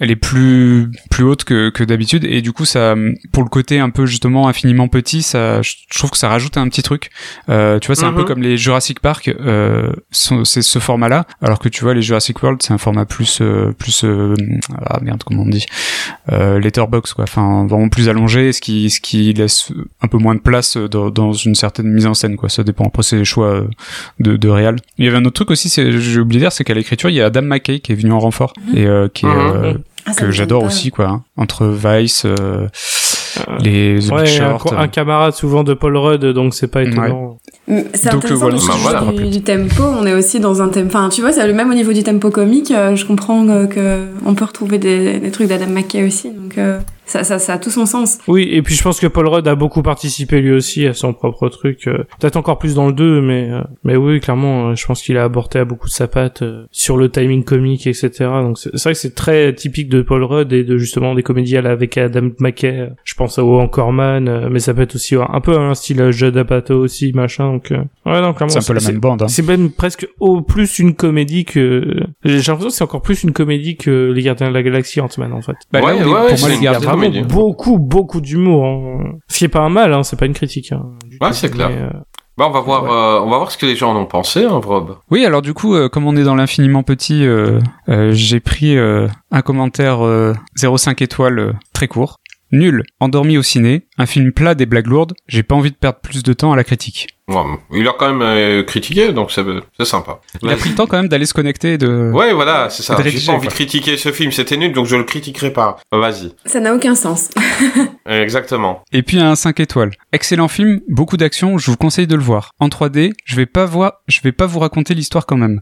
Speaker 7: elle est plus, plus haute que, que d'habitude. Et du coup, ça, pour le côté un peu justement infiniment petit, ça, je trouve que ça rajoute un petit truc. Euh, tu vois, c'est un peu comme les Jurassic Park, euh, c'est ce format-là, alors que tu vois les Jurassic World, c'est un format plus, euh, plus, euh, ah merde, comment on dit, euh, letterbox quoi, enfin vraiment plus allongé, ce qui, ce qui laisse un peu moins de place dans, dans une certaine mise en scène quoi. Ça dépend. Après c'est les choix de, de réal. Il y avait un autre truc aussi, j'ai oublié c'est qu'à l'écriture il y a Adam McKay qui est venu en renfort et euh, qui est,
Speaker 4: Mhm.
Speaker 7: euh,
Speaker 6: Ah,
Speaker 7: que j'adore aussi quoi, hein. entre Vice, euh, les The
Speaker 5: Ouais, un,
Speaker 7: Short.
Speaker 5: un camarade souvent de Paul Rudd, donc c'est pas étonnant.
Speaker 6: C'est
Speaker 7: Donc,
Speaker 6: intéressant
Speaker 7: voilà.
Speaker 4: Bah, voilà.
Speaker 6: du, du tempo, on est aussi dans un tempo. Enfin, tu vois, c'est le même au niveau du tempo comique. euh, je comprends euh, que on peut retrouver des, des trucs d'Adam McKay aussi, donc euh, ça, ça, ça a tout son sens.
Speaker 5: Oui, et puis je pense que Paul Rudd a beaucoup participé lui aussi à son propre truc. euh, Peut-être encore plus dans le 2, mais euh, mais oui, clairement, euh, je pense qu'il a apporté à beaucoup de sa patte euh, sur le timing comique, etc. Donc c'est vrai que c'est très typique de Paul Rudd et de justement des comédies à la- avec Adam McKay. Je pense à Encore Man, euh, mais ça peut être aussi un peu un style euh, Judd Apatow aussi, machin. Donc euh, ouais, non, clairement.
Speaker 7: C'est un peu la même bande. Hein.
Speaker 5: C'est même presque au plus une comédie que j'ai l'impression que c'est encore plus une comédie que les Gardiens de la Galaxie Ant-Man en fait.
Speaker 7: Bah,
Speaker 4: Ouais,
Speaker 7: est-
Speaker 4: ouais,
Speaker 7: pour moi, les gardiens,
Speaker 5: vraiment
Speaker 4: comédie.
Speaker 5: beaucoup, beaucoup d'humour. Hein. Ce qui est pas un mal, hein, c'est pas une critique. Hein, du
Speaker 4: Ouais,
Speaker 5: tout.
Speaker 4: c'est clair.
Speaker 5: Mais, euh,
Speaker 4: Bah, on va voir, euh, on va voir ce que les gens en ont pensé, hein, Vrob.
Speaker 7: Oui, alors du coup, euh, comme on est dans l'infiniment petit, euh, euh, j'ai pris euh, un commentaire euh, 0,5 étoiles euh, très court. Nul, endormi au ciné, un film plat des blagues lourdes, j'ai pas envie de perdre plus de temps à la critique.
Speaker 4: Ouais, il a quand même euh, critiqué, donc c'est c'est sympa.
Speaker 7: Il a pris le temps quand même d'aller se connecter et de...
Speaker 4: Ouais, voilà, c'est ça. J'ai pas envie
Speaker 7: quoi.
Speaker 4: de critiquer ce film, c'était nul, donc je le critiquerai pas. Euh, Vas-y.
Speaker 6: Ça n'a aucun sens.
Speaker 4: Exactement.
Speaker 7: Et puis un 5 étoiles. Excellent film, beaucoup d'action, je vous conseille de le voir. En 3D, je vais pas voir, je vais pas vous raconter l'histoire quand même.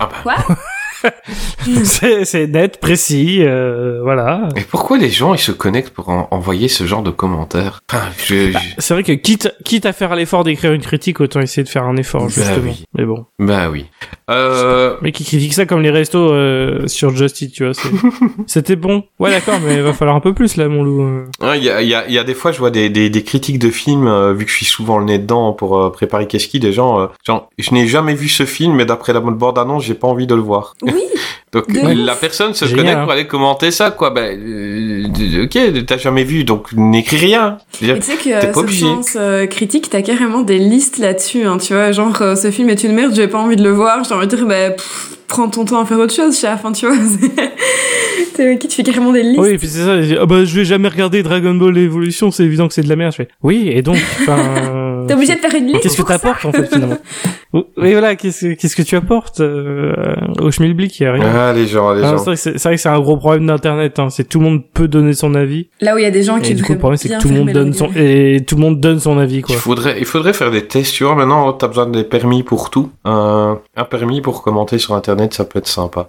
Speaker 4: Ah bah.
Speaker 6: Quoi?
Speaker 5: c'est c'est net, précis, euh, voilà.
Speaker 4: Et pourquoi les gens ils se connectent pour en- envoyer ce genre de commentaires? Enfin, je, je-
Speaker 5: C'est vrai que quitte, quitte à faire l'effort d'écrire une critique, autant essayer de faire un effort,
Speaker 4: Bah
Speaker 5: justement.
Speaker 4: oui.
Speaker 5: Mais bon.
Speaker 4: Bah oui. Euh...
Speaker 5: Mais qui critique ça comme les restos euh, sur Justy, tu vois. C'était bon. Ouais, d'accord, mais il va falloir un peu plus, là, mon loup.
Speaker 4: Il y, a, il y, a, il y a des fois, je vois des, des, des critiques de films, euh, vu que je suis souvent le nez dedans pour euh, préparer Keski, des gens, euh, genre, je n'ai jamais vu ce film, mais d'après la bande annonce, j'ai pas envie de le voir.
Speaker 6: Oui.
Speaker 4: Donc la personne se
Speaker 5: Génial,
Speaker 4: connaît
Speaker 5: hein.
Speaker 4: pour aller commenter ça, quoi. Ben, euh, ok, t'as jamais vu, donc n'écris rien.
Speaker 6: Tu sais
Speaker 4: T'es
Speaker 6: que
Speaker 4: pas
Speaker 6: sur
Speaker 4: obligé.
Speaker 6: Sens euh, Critique, t'as carrément des listes là-dessus, hein, tu vois, genre euh, ce film est une merde, j'ai pas envie de le voir, j'ai envie de dire, bah, pff, prends ton temps à faire autre chose, chef, hein, tu vois. C'est ok, tu fais carrément des listes.
Speaker 5: Oui, et puis c'est ça. Ah bah, je vais jamais regarder Dragon Ball Evolution, c'est évident que c'est de la merde. Je fais, oui, et donc, enfin.
Speaker 6: T'es obligé de faire une liste.
Speaker 5: Qu'est-ce que t'apportes en fait finalement Oui, voilà, qu'est-ce que qu'est-ce que tu apportes euh, au schmilblick Il y a rien.
Speaker 4: Ah, les gens, les
Speaker 5: Ah,
Speaker 4: gens.
Speaker 5: c'est vrai que c'est un gros problème d'internet. Hein. C'est tout le monde peut donner son avis.
Speaker 6: Là où il y a des gens qui
Speaker 5: Et du coup, le problème c'est que tout le monde donne son et tout le monde donne son avis
Speaker 4: Il
Speaker 5: quoi.
Speaker 4: faudrait, il faudrait faire des tests, tu vois. Maintenant, t'as besoin des permis pour tout. Un, un permis pour commenter sur Internet, ça peut être sympa.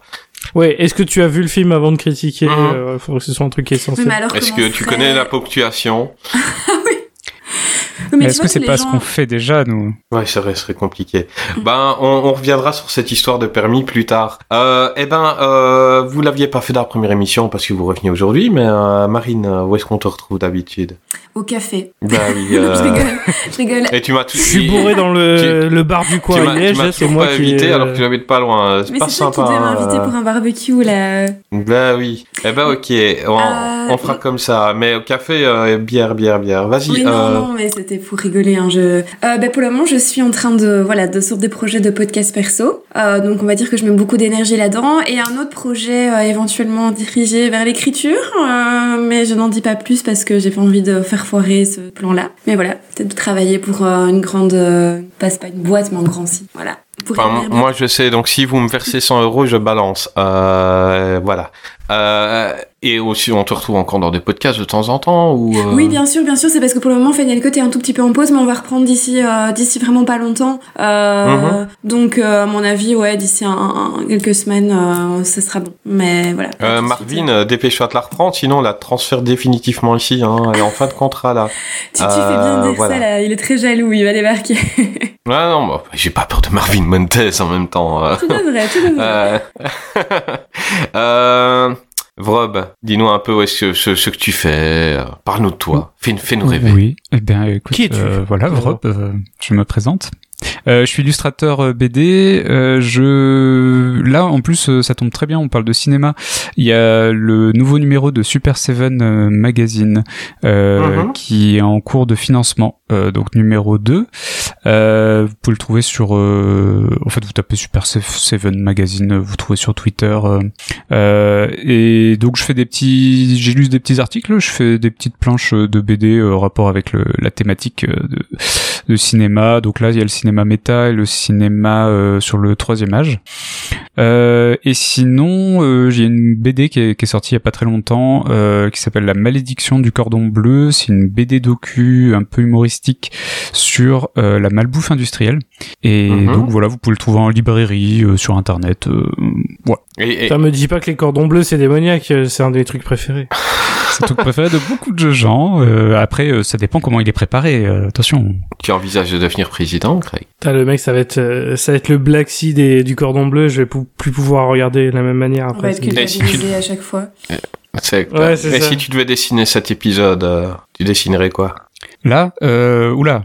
Speaker 5: Ouais. Est-ce que tu as vu le film avant de critiquer euh, Faut que ce soit un truc
Speaker 6: Oui,
Speaker 5: essentiel.
Speaker 4: Est-ce que tu connais la ponctuation?
Speaker 6: Oui, mais
Speaker 7: Mais
Speaker 6: tu
Speaker 7: est-ce que c'est pas ce qu'on fait déjà, nous?
Speaker 4: Ouais, c'est vrai, ce serait compliqué. Ben, on, on reviendra sur cette histoire de permis plus tard. Euh, eh ben, euh, vous l'aviez pas fait dans la première émission parce que vous revenez aujourd'hui, mais euh, Marine, où est-ce qu'on te retrouve d'habitude?
Speaker 6: Au café.
Speaker 4: Ben oui. euh,
Speaker 6: je rigole, je rigole.
Speaker 4: Et tu m'as tout.
Speaker 5: Je suis bourré dans le, le bar du
Speaker 4: Tu
Speaker 5: coin
Speaker 4: tu
Speaker 5: c'est
Speaker 4: toujours
Speaker 5: moi
Speaker 4: pas
Speaker 5: qui.
Speaker 4: invité alors que tu habites pas loin. C'est
Speaker 6: Mais
Speaker 4: pas
Speaker 6: c'est toi
Speaker 4: sympa.
Speaker 6: qui
Speaker 4: hein,
Speaker 6: m'inviter
Speaker 4: euh.
Speaker 6: pour un barbecue, là.
Speaker 4: Ben oui. Eh ben ok, on,
Speaker 6: Euh,
Speaker 4: on fera comme ça. Mais au café, euh, bière, bière, bière. Vas-y.
Speaker 6: Oui,
Speaker 4: euh,
Speaker 6: non, non, mais c'était pour rigoler. Hein. Je... Euh, ben, pour le moment, je suis en train de, voilà, de sur des projets de podcast perso. Euh, donc, on va dire que je mets beaucoup d'énergie là-dedans. Et un autre projet euh, éventuellement dirigé vers l'écriture. Euh, mais je n'en dis pas plus parce que j'ai pas envie de faire foirer ce plan-là. Mais voilà, peut-être de travailler pour une grande, euh, pas, une boîte, mais un grand site. Voilà.
Speaker 4: Enfin, moi, je sais. Donc, si vous me versez 100 euros, je balance. Voilà. Euh, et aussi, on te retrouve encore dans des podcasts de temps en temps ou. euh,
Speaker 6: Oui, bien sûr, bien sûr. C'est parce que pour le moment, Final Cut est un tout petit peu en pause, mais on va reprendre d'ici, euh, d'ici vraiment pas longtemps.
Speaker 4: Mhm.
Speaker 6: Donc, à mon avis, ouais, d'ici un, un- quelques semaines, ce sera bon. Mais voilà.
Speaker 4: Marvin, dépêche-toi de la reprendre, sinon on la transfère définitivement ici. Hein, elle est en fin de contrat là.
Speaker 6: Tu, tu fais bien dire
Speaker 4: voilà.
Speaker 6: ça là. Il est très jaloux. Il va débarquer.
Speaker 4: Ouais, non, bah, j'ai pas peur de Marvin Montes en même temps.
Speaker 6: tu devrais, tu devrais.
Speaker 4: Euh, euh, Vrob, dis-nous un peu où est-ce que, ce, ce que tu fais. euh, Parle-nous de toi. Fais, fais-nous rêver.
Speaker 7: Oui, eh bien, écoute,
Speaker 5: Qui es-tu
Speaker 7: euh, voilà. Vrob, euh, je me présente. Euh, je suis illustrateur euh, BD. Euh, je là, en plus, euh, ça tombe très bien. On parle de cinéma. Il y a le nouveau numéro de Super Seven euh, Magazine euh,
Speaker 4: Mhm.
Speaker 7: qui est en cours de financement. Euh, donc numéro 2. Euh, vous pouvez le trouver sur. euh, en fait, vous tapez Super Se- Seven Magazine. Vous trouvez sur Twitter. et donc, je fais des petits. J'ai lu des petits articles. Je fais des petites planches de BD rapport avec le, la thématique de, de cinéma. Donc là, il y a le cinéma méta et le cinéma euh, sur le troisième âge. Euh, et sinon, euh, j'ai une BD qui est, qui est sortie il y a pas très longtemps, euh, qui s'appelle La malédiction du cordon bleu. C'est une BD docu un peu humoristique sur euh, la malbouffe industrielle. Et
Speaker 4: Mhm.
Speaker 7: donc voilà, vous pouvez le trouver en librairie, euh, sur internet. Euh, voilà.
Speaker 4: Et, et-
Speaker 5: Putain, me dis pas que les cordons bleus c'est démoniaque, c'est un des trucs préférés.
Speaker 7: C'est le truc préféré de beaucoup de gens. Euh, après, euh, ça dépend comment il est préparé. euh, attention.
Speaker 4: tu envisages de devenir président,
Speaker 5: Putain, le mec, ça va être, euh, ça va être le Black Sea des, du cordon bleu. Je vais plus pouvoir regarder de la même manière
Speaker 6: On va
Speaker 5: après.
Speaker 6: être
Speaker 4: Et si tu-
Speaker 6: culpabilisé à chaque fois.
Speaker 5: Ouais, ça.
Speaker 4: si tu devais dessiner cet épisode, euh, tu dessinerais quoi?
Speaker 7: Là, euh, oula.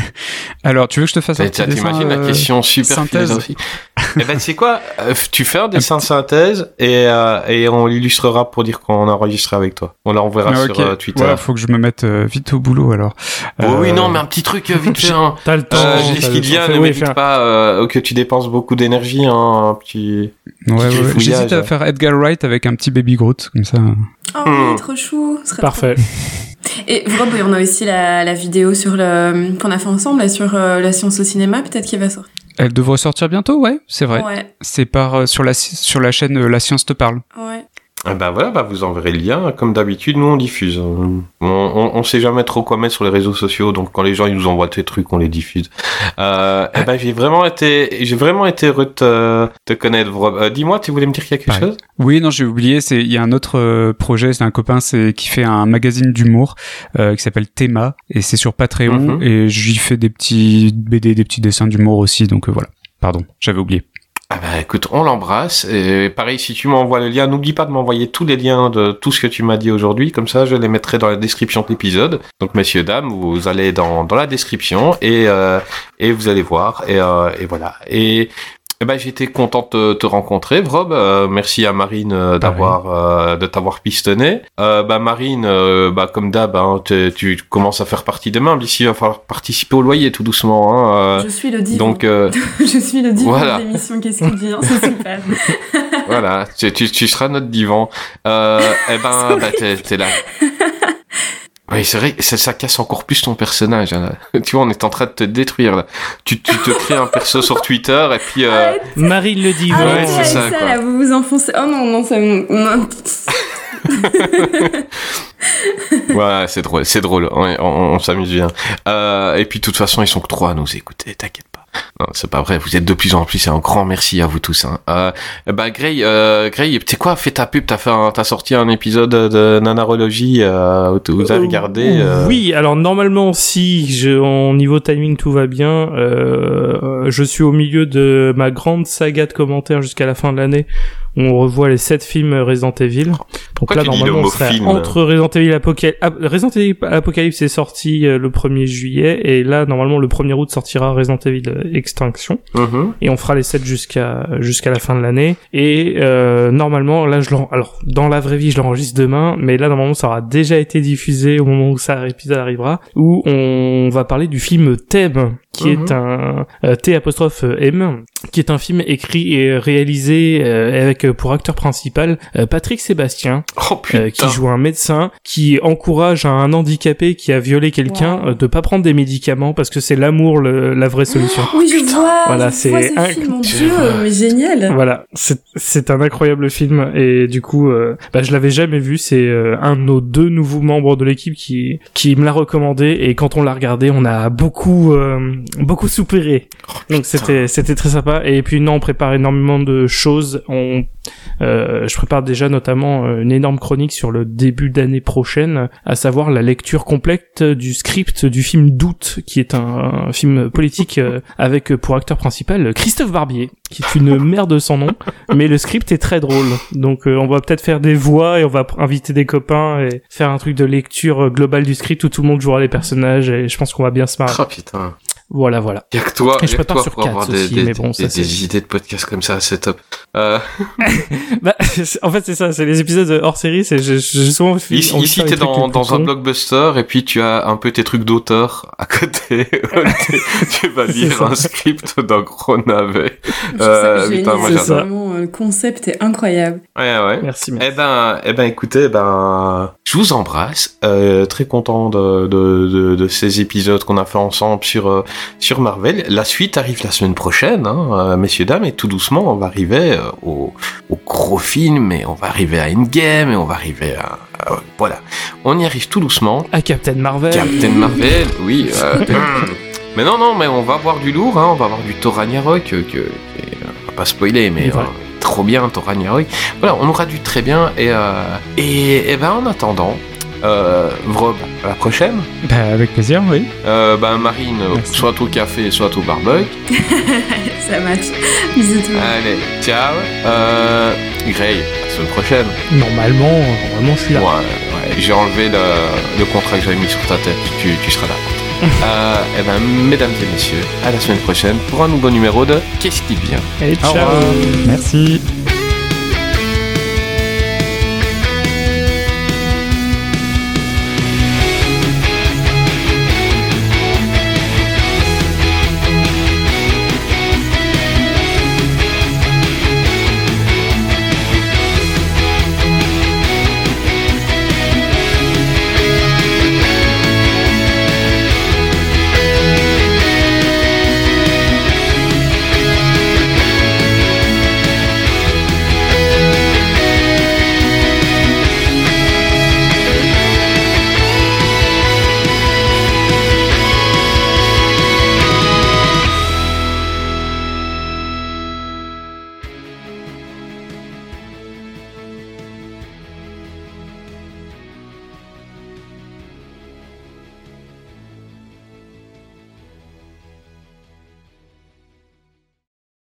Speaker 7: Alors, tu veux que je te fasse un petit dessin
Speaker 4: T'imagines la
Speaker 7: euh,
Speaker 4: question super
Speaker 7: synthèse
Speaker 4: philosophique Eh ben, c'est quoi Euh, Tu fais un dessin de synthèse et, euh, et on l'illustrera pour dire qu'on a enregistré avec toi. On l'enverra
Speaker 7: Ah,
Speaker 4: sur
Speaker 7: ok.
Speaker 4: euh, Twitter.
Speaker 7: Ouais, faut que je me mette euh, vite au boulot alors.
Speaker 4: Oh oui, non, mais un petit truc vite fait. Hein.
Speaker 5: T'as le temps.
Speaker 4: Euh, j'ai
Speaker 5: le
Speaker 4: ce qui
Speaker 5: temps.
Speaker 4: vient, ne m'évite
Speaker 5: fais-
Speaker 4: pas euh, que tu dépenses beaucoup d'énergie. Hein, un petit...
Speaker 7: Ouais,
Speaker 4: petit.
Speaker 7: J'hésite à faire Edgar Wright avec un petit baby Groot comme ça.
Speaker 6: Oh,
Speaker 4: Hmm.
Speaker 6: trop chou. ce serait
Speaker 5: Parfait.
Speaker 6: trop- Et Rob, on a aussi la, la vidéo sur le qu'on a fait ensemble là, sur euh, la science au cinéma. Peut-être qu'il va sortir.
Speaker 7: Elle devrait sortir bientôt, ouais, c'est vrai.
Speaker 6: Ouais,
Speaker 7: C'est par euh, sur la sur la chaîne euh, La Science te parle.
Speaker 6: ouais.
Speaker 4: Ah bah voilà, bah vous enverrez le lien. Comme d'habitude, nous on diffuse. On, on, on sait jamais trop quoi mettre sur les réseaux sociaux, donc quand les gens ils nous envoient des trucs, on les diffuse. Euh, eh ben j'ai vraiment été, j'ai vraiment été heureux de te, te connaître. Euh, Dis-moi, tu voulais me dire quelque chose?
Speaker 7: Oui, non, j'ai oublié. C'est il y a un autre euh, projet, c'est un copain, c'est qui fait un magazine d'humour euh, qui s'appelle Théma et c'est sur Patreon
Speaker 4: Mhm.
Speaker 7: et j'y fais des petits BD, des petits dessins d'humour aussi. Donc euh, voilà. Pardon, j'avais oublié.
Speaker 4: Ah bah écoute, on l'embrasse. Et pareil, si tu m'envoies le lien, n'oublie pas de m'envoyer tous les liens de tout ce que tu m'as dit aujourd'hui. Comme ça, je les mettrai dans la description de l'épisode. Donc messieurs, dames, vous allez dans, dans la description et, euh, et vous allez voir. Et, euh, et voilà. Et eh ben, j'étais content de te rencontrer, Rob. Euh, merci à Marine euh, d'avoir euh, de t'avoir pistonné. Euh, bah Marine, euh, bah comme d'hab, hein, tu, commences à faire partie des meubles. Ici, il va falloir participer au loyer tout doucement. Hein,
Speaker 6: Je suis le divan.
Speaker 4: donc euh,
Speaker 6: je suis le divan
Speaker 4: Voilà.
Speaker 6: de l'émission Qu'est-ce qu'il devient C'est super.
Speaker 4: voilà, tu, tu, tu seras notre divan. Euh, eh ben, bah, t'es là. Oui, c'est vrai, ça, ça casse encore plus ton personnage. hein, là. Tu vois, on est en train de te détruire là. Tu, tu te crées un perso sur Twitter et puis. Euh,
Speaker 5: Marine le divan.
Speaker 6: arrêtez
Speaker 4: c'est
Speaker 6: avec
Speaker 4: ça,
Speaker 6: ça,
Speaker 4: quoi.
Speaker 6: là, vous vous enfoncez. Oh non, non, ça me... non.
Speaker 4: Ouais, c'est drôle, c'est drôle. On, on- on s'amuse bien. Euh, et puis, de toute façon, ils sont que trois à nous écouter. T'inquiète. Non, c'est pas vrai. Vous êtes de plus en plus. Et un grand merci à vous tous. Hein. Euh, bah, Gray, euh, Gray, tu sais quoi Fais ta pub. T'as fait, t'as sorti un épisode de Nanarologie. Euh, où vous avez
Speaker 5: Euh,
Speaker 4: regardé. euh,
Speaker 5: Oui, alors normalement, si je, en niveau timing tout va bien, euh, je suis au milieu de ma grande saga de commentaires jusqu'à la fin de l'année. On revoit les sept films Resident Evil. Donc là, normalement, on serait entre Resident Evil Apocalypse. Resident Evil Apocalypse est sorti euh, le 1er juillet, et là, normalement, le 1er août sortira Resident Evil euh, Extinction
Speaker 4: mhm.
Speaker 5: et on fera les 7 jusqu'à jusqu'à la fin de l'année et euh, normalement là je alors dans la vraie vie je l'enregistre demain mais là normalement ça aura déjà été diffusé au moment où ça épisode arrivera où on va parler du film Thème qui
Speaker 4: Mhm.
Speaker 5: est un euh, T apostrophe M qui est un film écrit et réalisé euh, avec euh, pour acteur principal euh, Patrick Sébastien
Speaker 4: Oh
Speaker 5: euh, qui joue un médecin qui encourage un handicapé qui a violé quelqu'un
Speaker 6: Wow.
Speaker 5: euh, de pas prendre des médicaments parce que c'est l'amour le- la vraie solution.
Speaker 6: Oui, je vois.
Speaker 5: Voilà, c'est
Speaker 6: ce
Speaker 5: un-
Speaker 6: film, mon
Speaker 4: Je
Speaker 6: dieu,
Speaker 4: vois.
Speaker 6: mais génial.
Speaker 5: Voilà, c'est un incroyable film et du coup, euh, bah, je l'avais jamais vu. C'est euh, un de nos deux nouveaux membres de l'équipe qui qui me l'a recommandé et quand on l'a regardé, on a beaucoup euh, beaucoup soupiré. Donc c'était c'était très sympa et puis non, on prépare énormément de choses. On euh, je prépare déjà notamment euh, une énorme chronique sur le début d'année prochaine, à savoir la lecture complète du script du film Doute, qui est un, film politique euh, avec pour acteur principal Christophe Barbier, qui est une merde sans nom, mais le script est très drôle. Donc on va peut-être faire des voix et on va inviter des copains et faire un truc de lecture globale du script où tout le monde jouera les personnages et je pense qu'on va bien se marrer.
Speaker 4: Oh putain.
Speaker 5: Voilà, voilà.
Speaker 4: Y'a que toi,
Speaker 5: Et je
Speaker 4: y a que
Speaker 5: prépare
Speaker 4: toi
Speaker 5: sur
Speaker 4: pour avoir des,
Speaker 5: aussi,
Speaker 4: des,
Speaker 5: mais bon,
Speaker 4: des-
Speaker 5: ça, c'est-
Speaker 4: des idées de podcast comme ça, c'est top. Euh,
Speaker 5: Bah, en fait c'est ça, c'est les épisodes hors série, c'est souvent
Speaker 4: ici, ici t'es dans, dans un blockbuster et puis tu as un peu tes trucs d'auteur à côté. tu vas lire un script d'un gros navet. Euh,
Speaker 6: ça
Speaker 4: putain,
Speaker 6: génial.
Speaker 4: moi,
Speaker 6: vraiment, euh, le concept est incroyable.
Speaker 4: Ouais, ouais.
Speaker 5: Merci, merci.
Speaker 4: Eh ben, eh ben, écoutez, ben, je vous embrasse. Euh, très content de, de, de, de ces épisodes qu'on a fait ensemble sur euh, sur Marvel. La suite arrive la semaine prochaine, hein, euh, messieurs dames, et tout doucement, on va arriver euh, au, au gros film, et on va arriver à Endgame, et on va arriver à, à- voilà, on y arrive tout doucement.
Speaker 5: À Captain Marvel.
Speaker 4: Captain Marvel, oui. euh, mais non, non, mais on va voir du lourd, hein, on va voir du Thor Ragnarok, que, que- on va pas spoiler, mais
Speaker 5: voilà.
Speaker 4: euh, trop bien Thor Ragnarok. Voilà, on aura du très bien, et, euh, et, et ben en attendant, euh, Vrob, à la prochaine.
Speaker 7: Bah, avec plaisir, oui.
Speaker 4: Euh, ben Marine,
Speaker 7: Merci.
Speaker 4: soit au café, soit au barbecue.
Speaker 6: Ça match. Bisous tout.
Speaker 4: Allez, ciao. Euh, Gray, à la semaine prochaine.
Speaker 5: Normalement, normalement, je suis là.
Speaker 4: Ouais, ouais, j'ai enlevé le, le contrat que j'avais mis sur ta tête, tu, tu seras là. euh, et ben, mesdames et messieurs, à la semaine prochaine pour un nouveau numéro de Qu'est-ce qui vient
Speaker 5: Allez,
Speaker 7: Au
Speaker 5: ciao.
Speaker 7: Merci.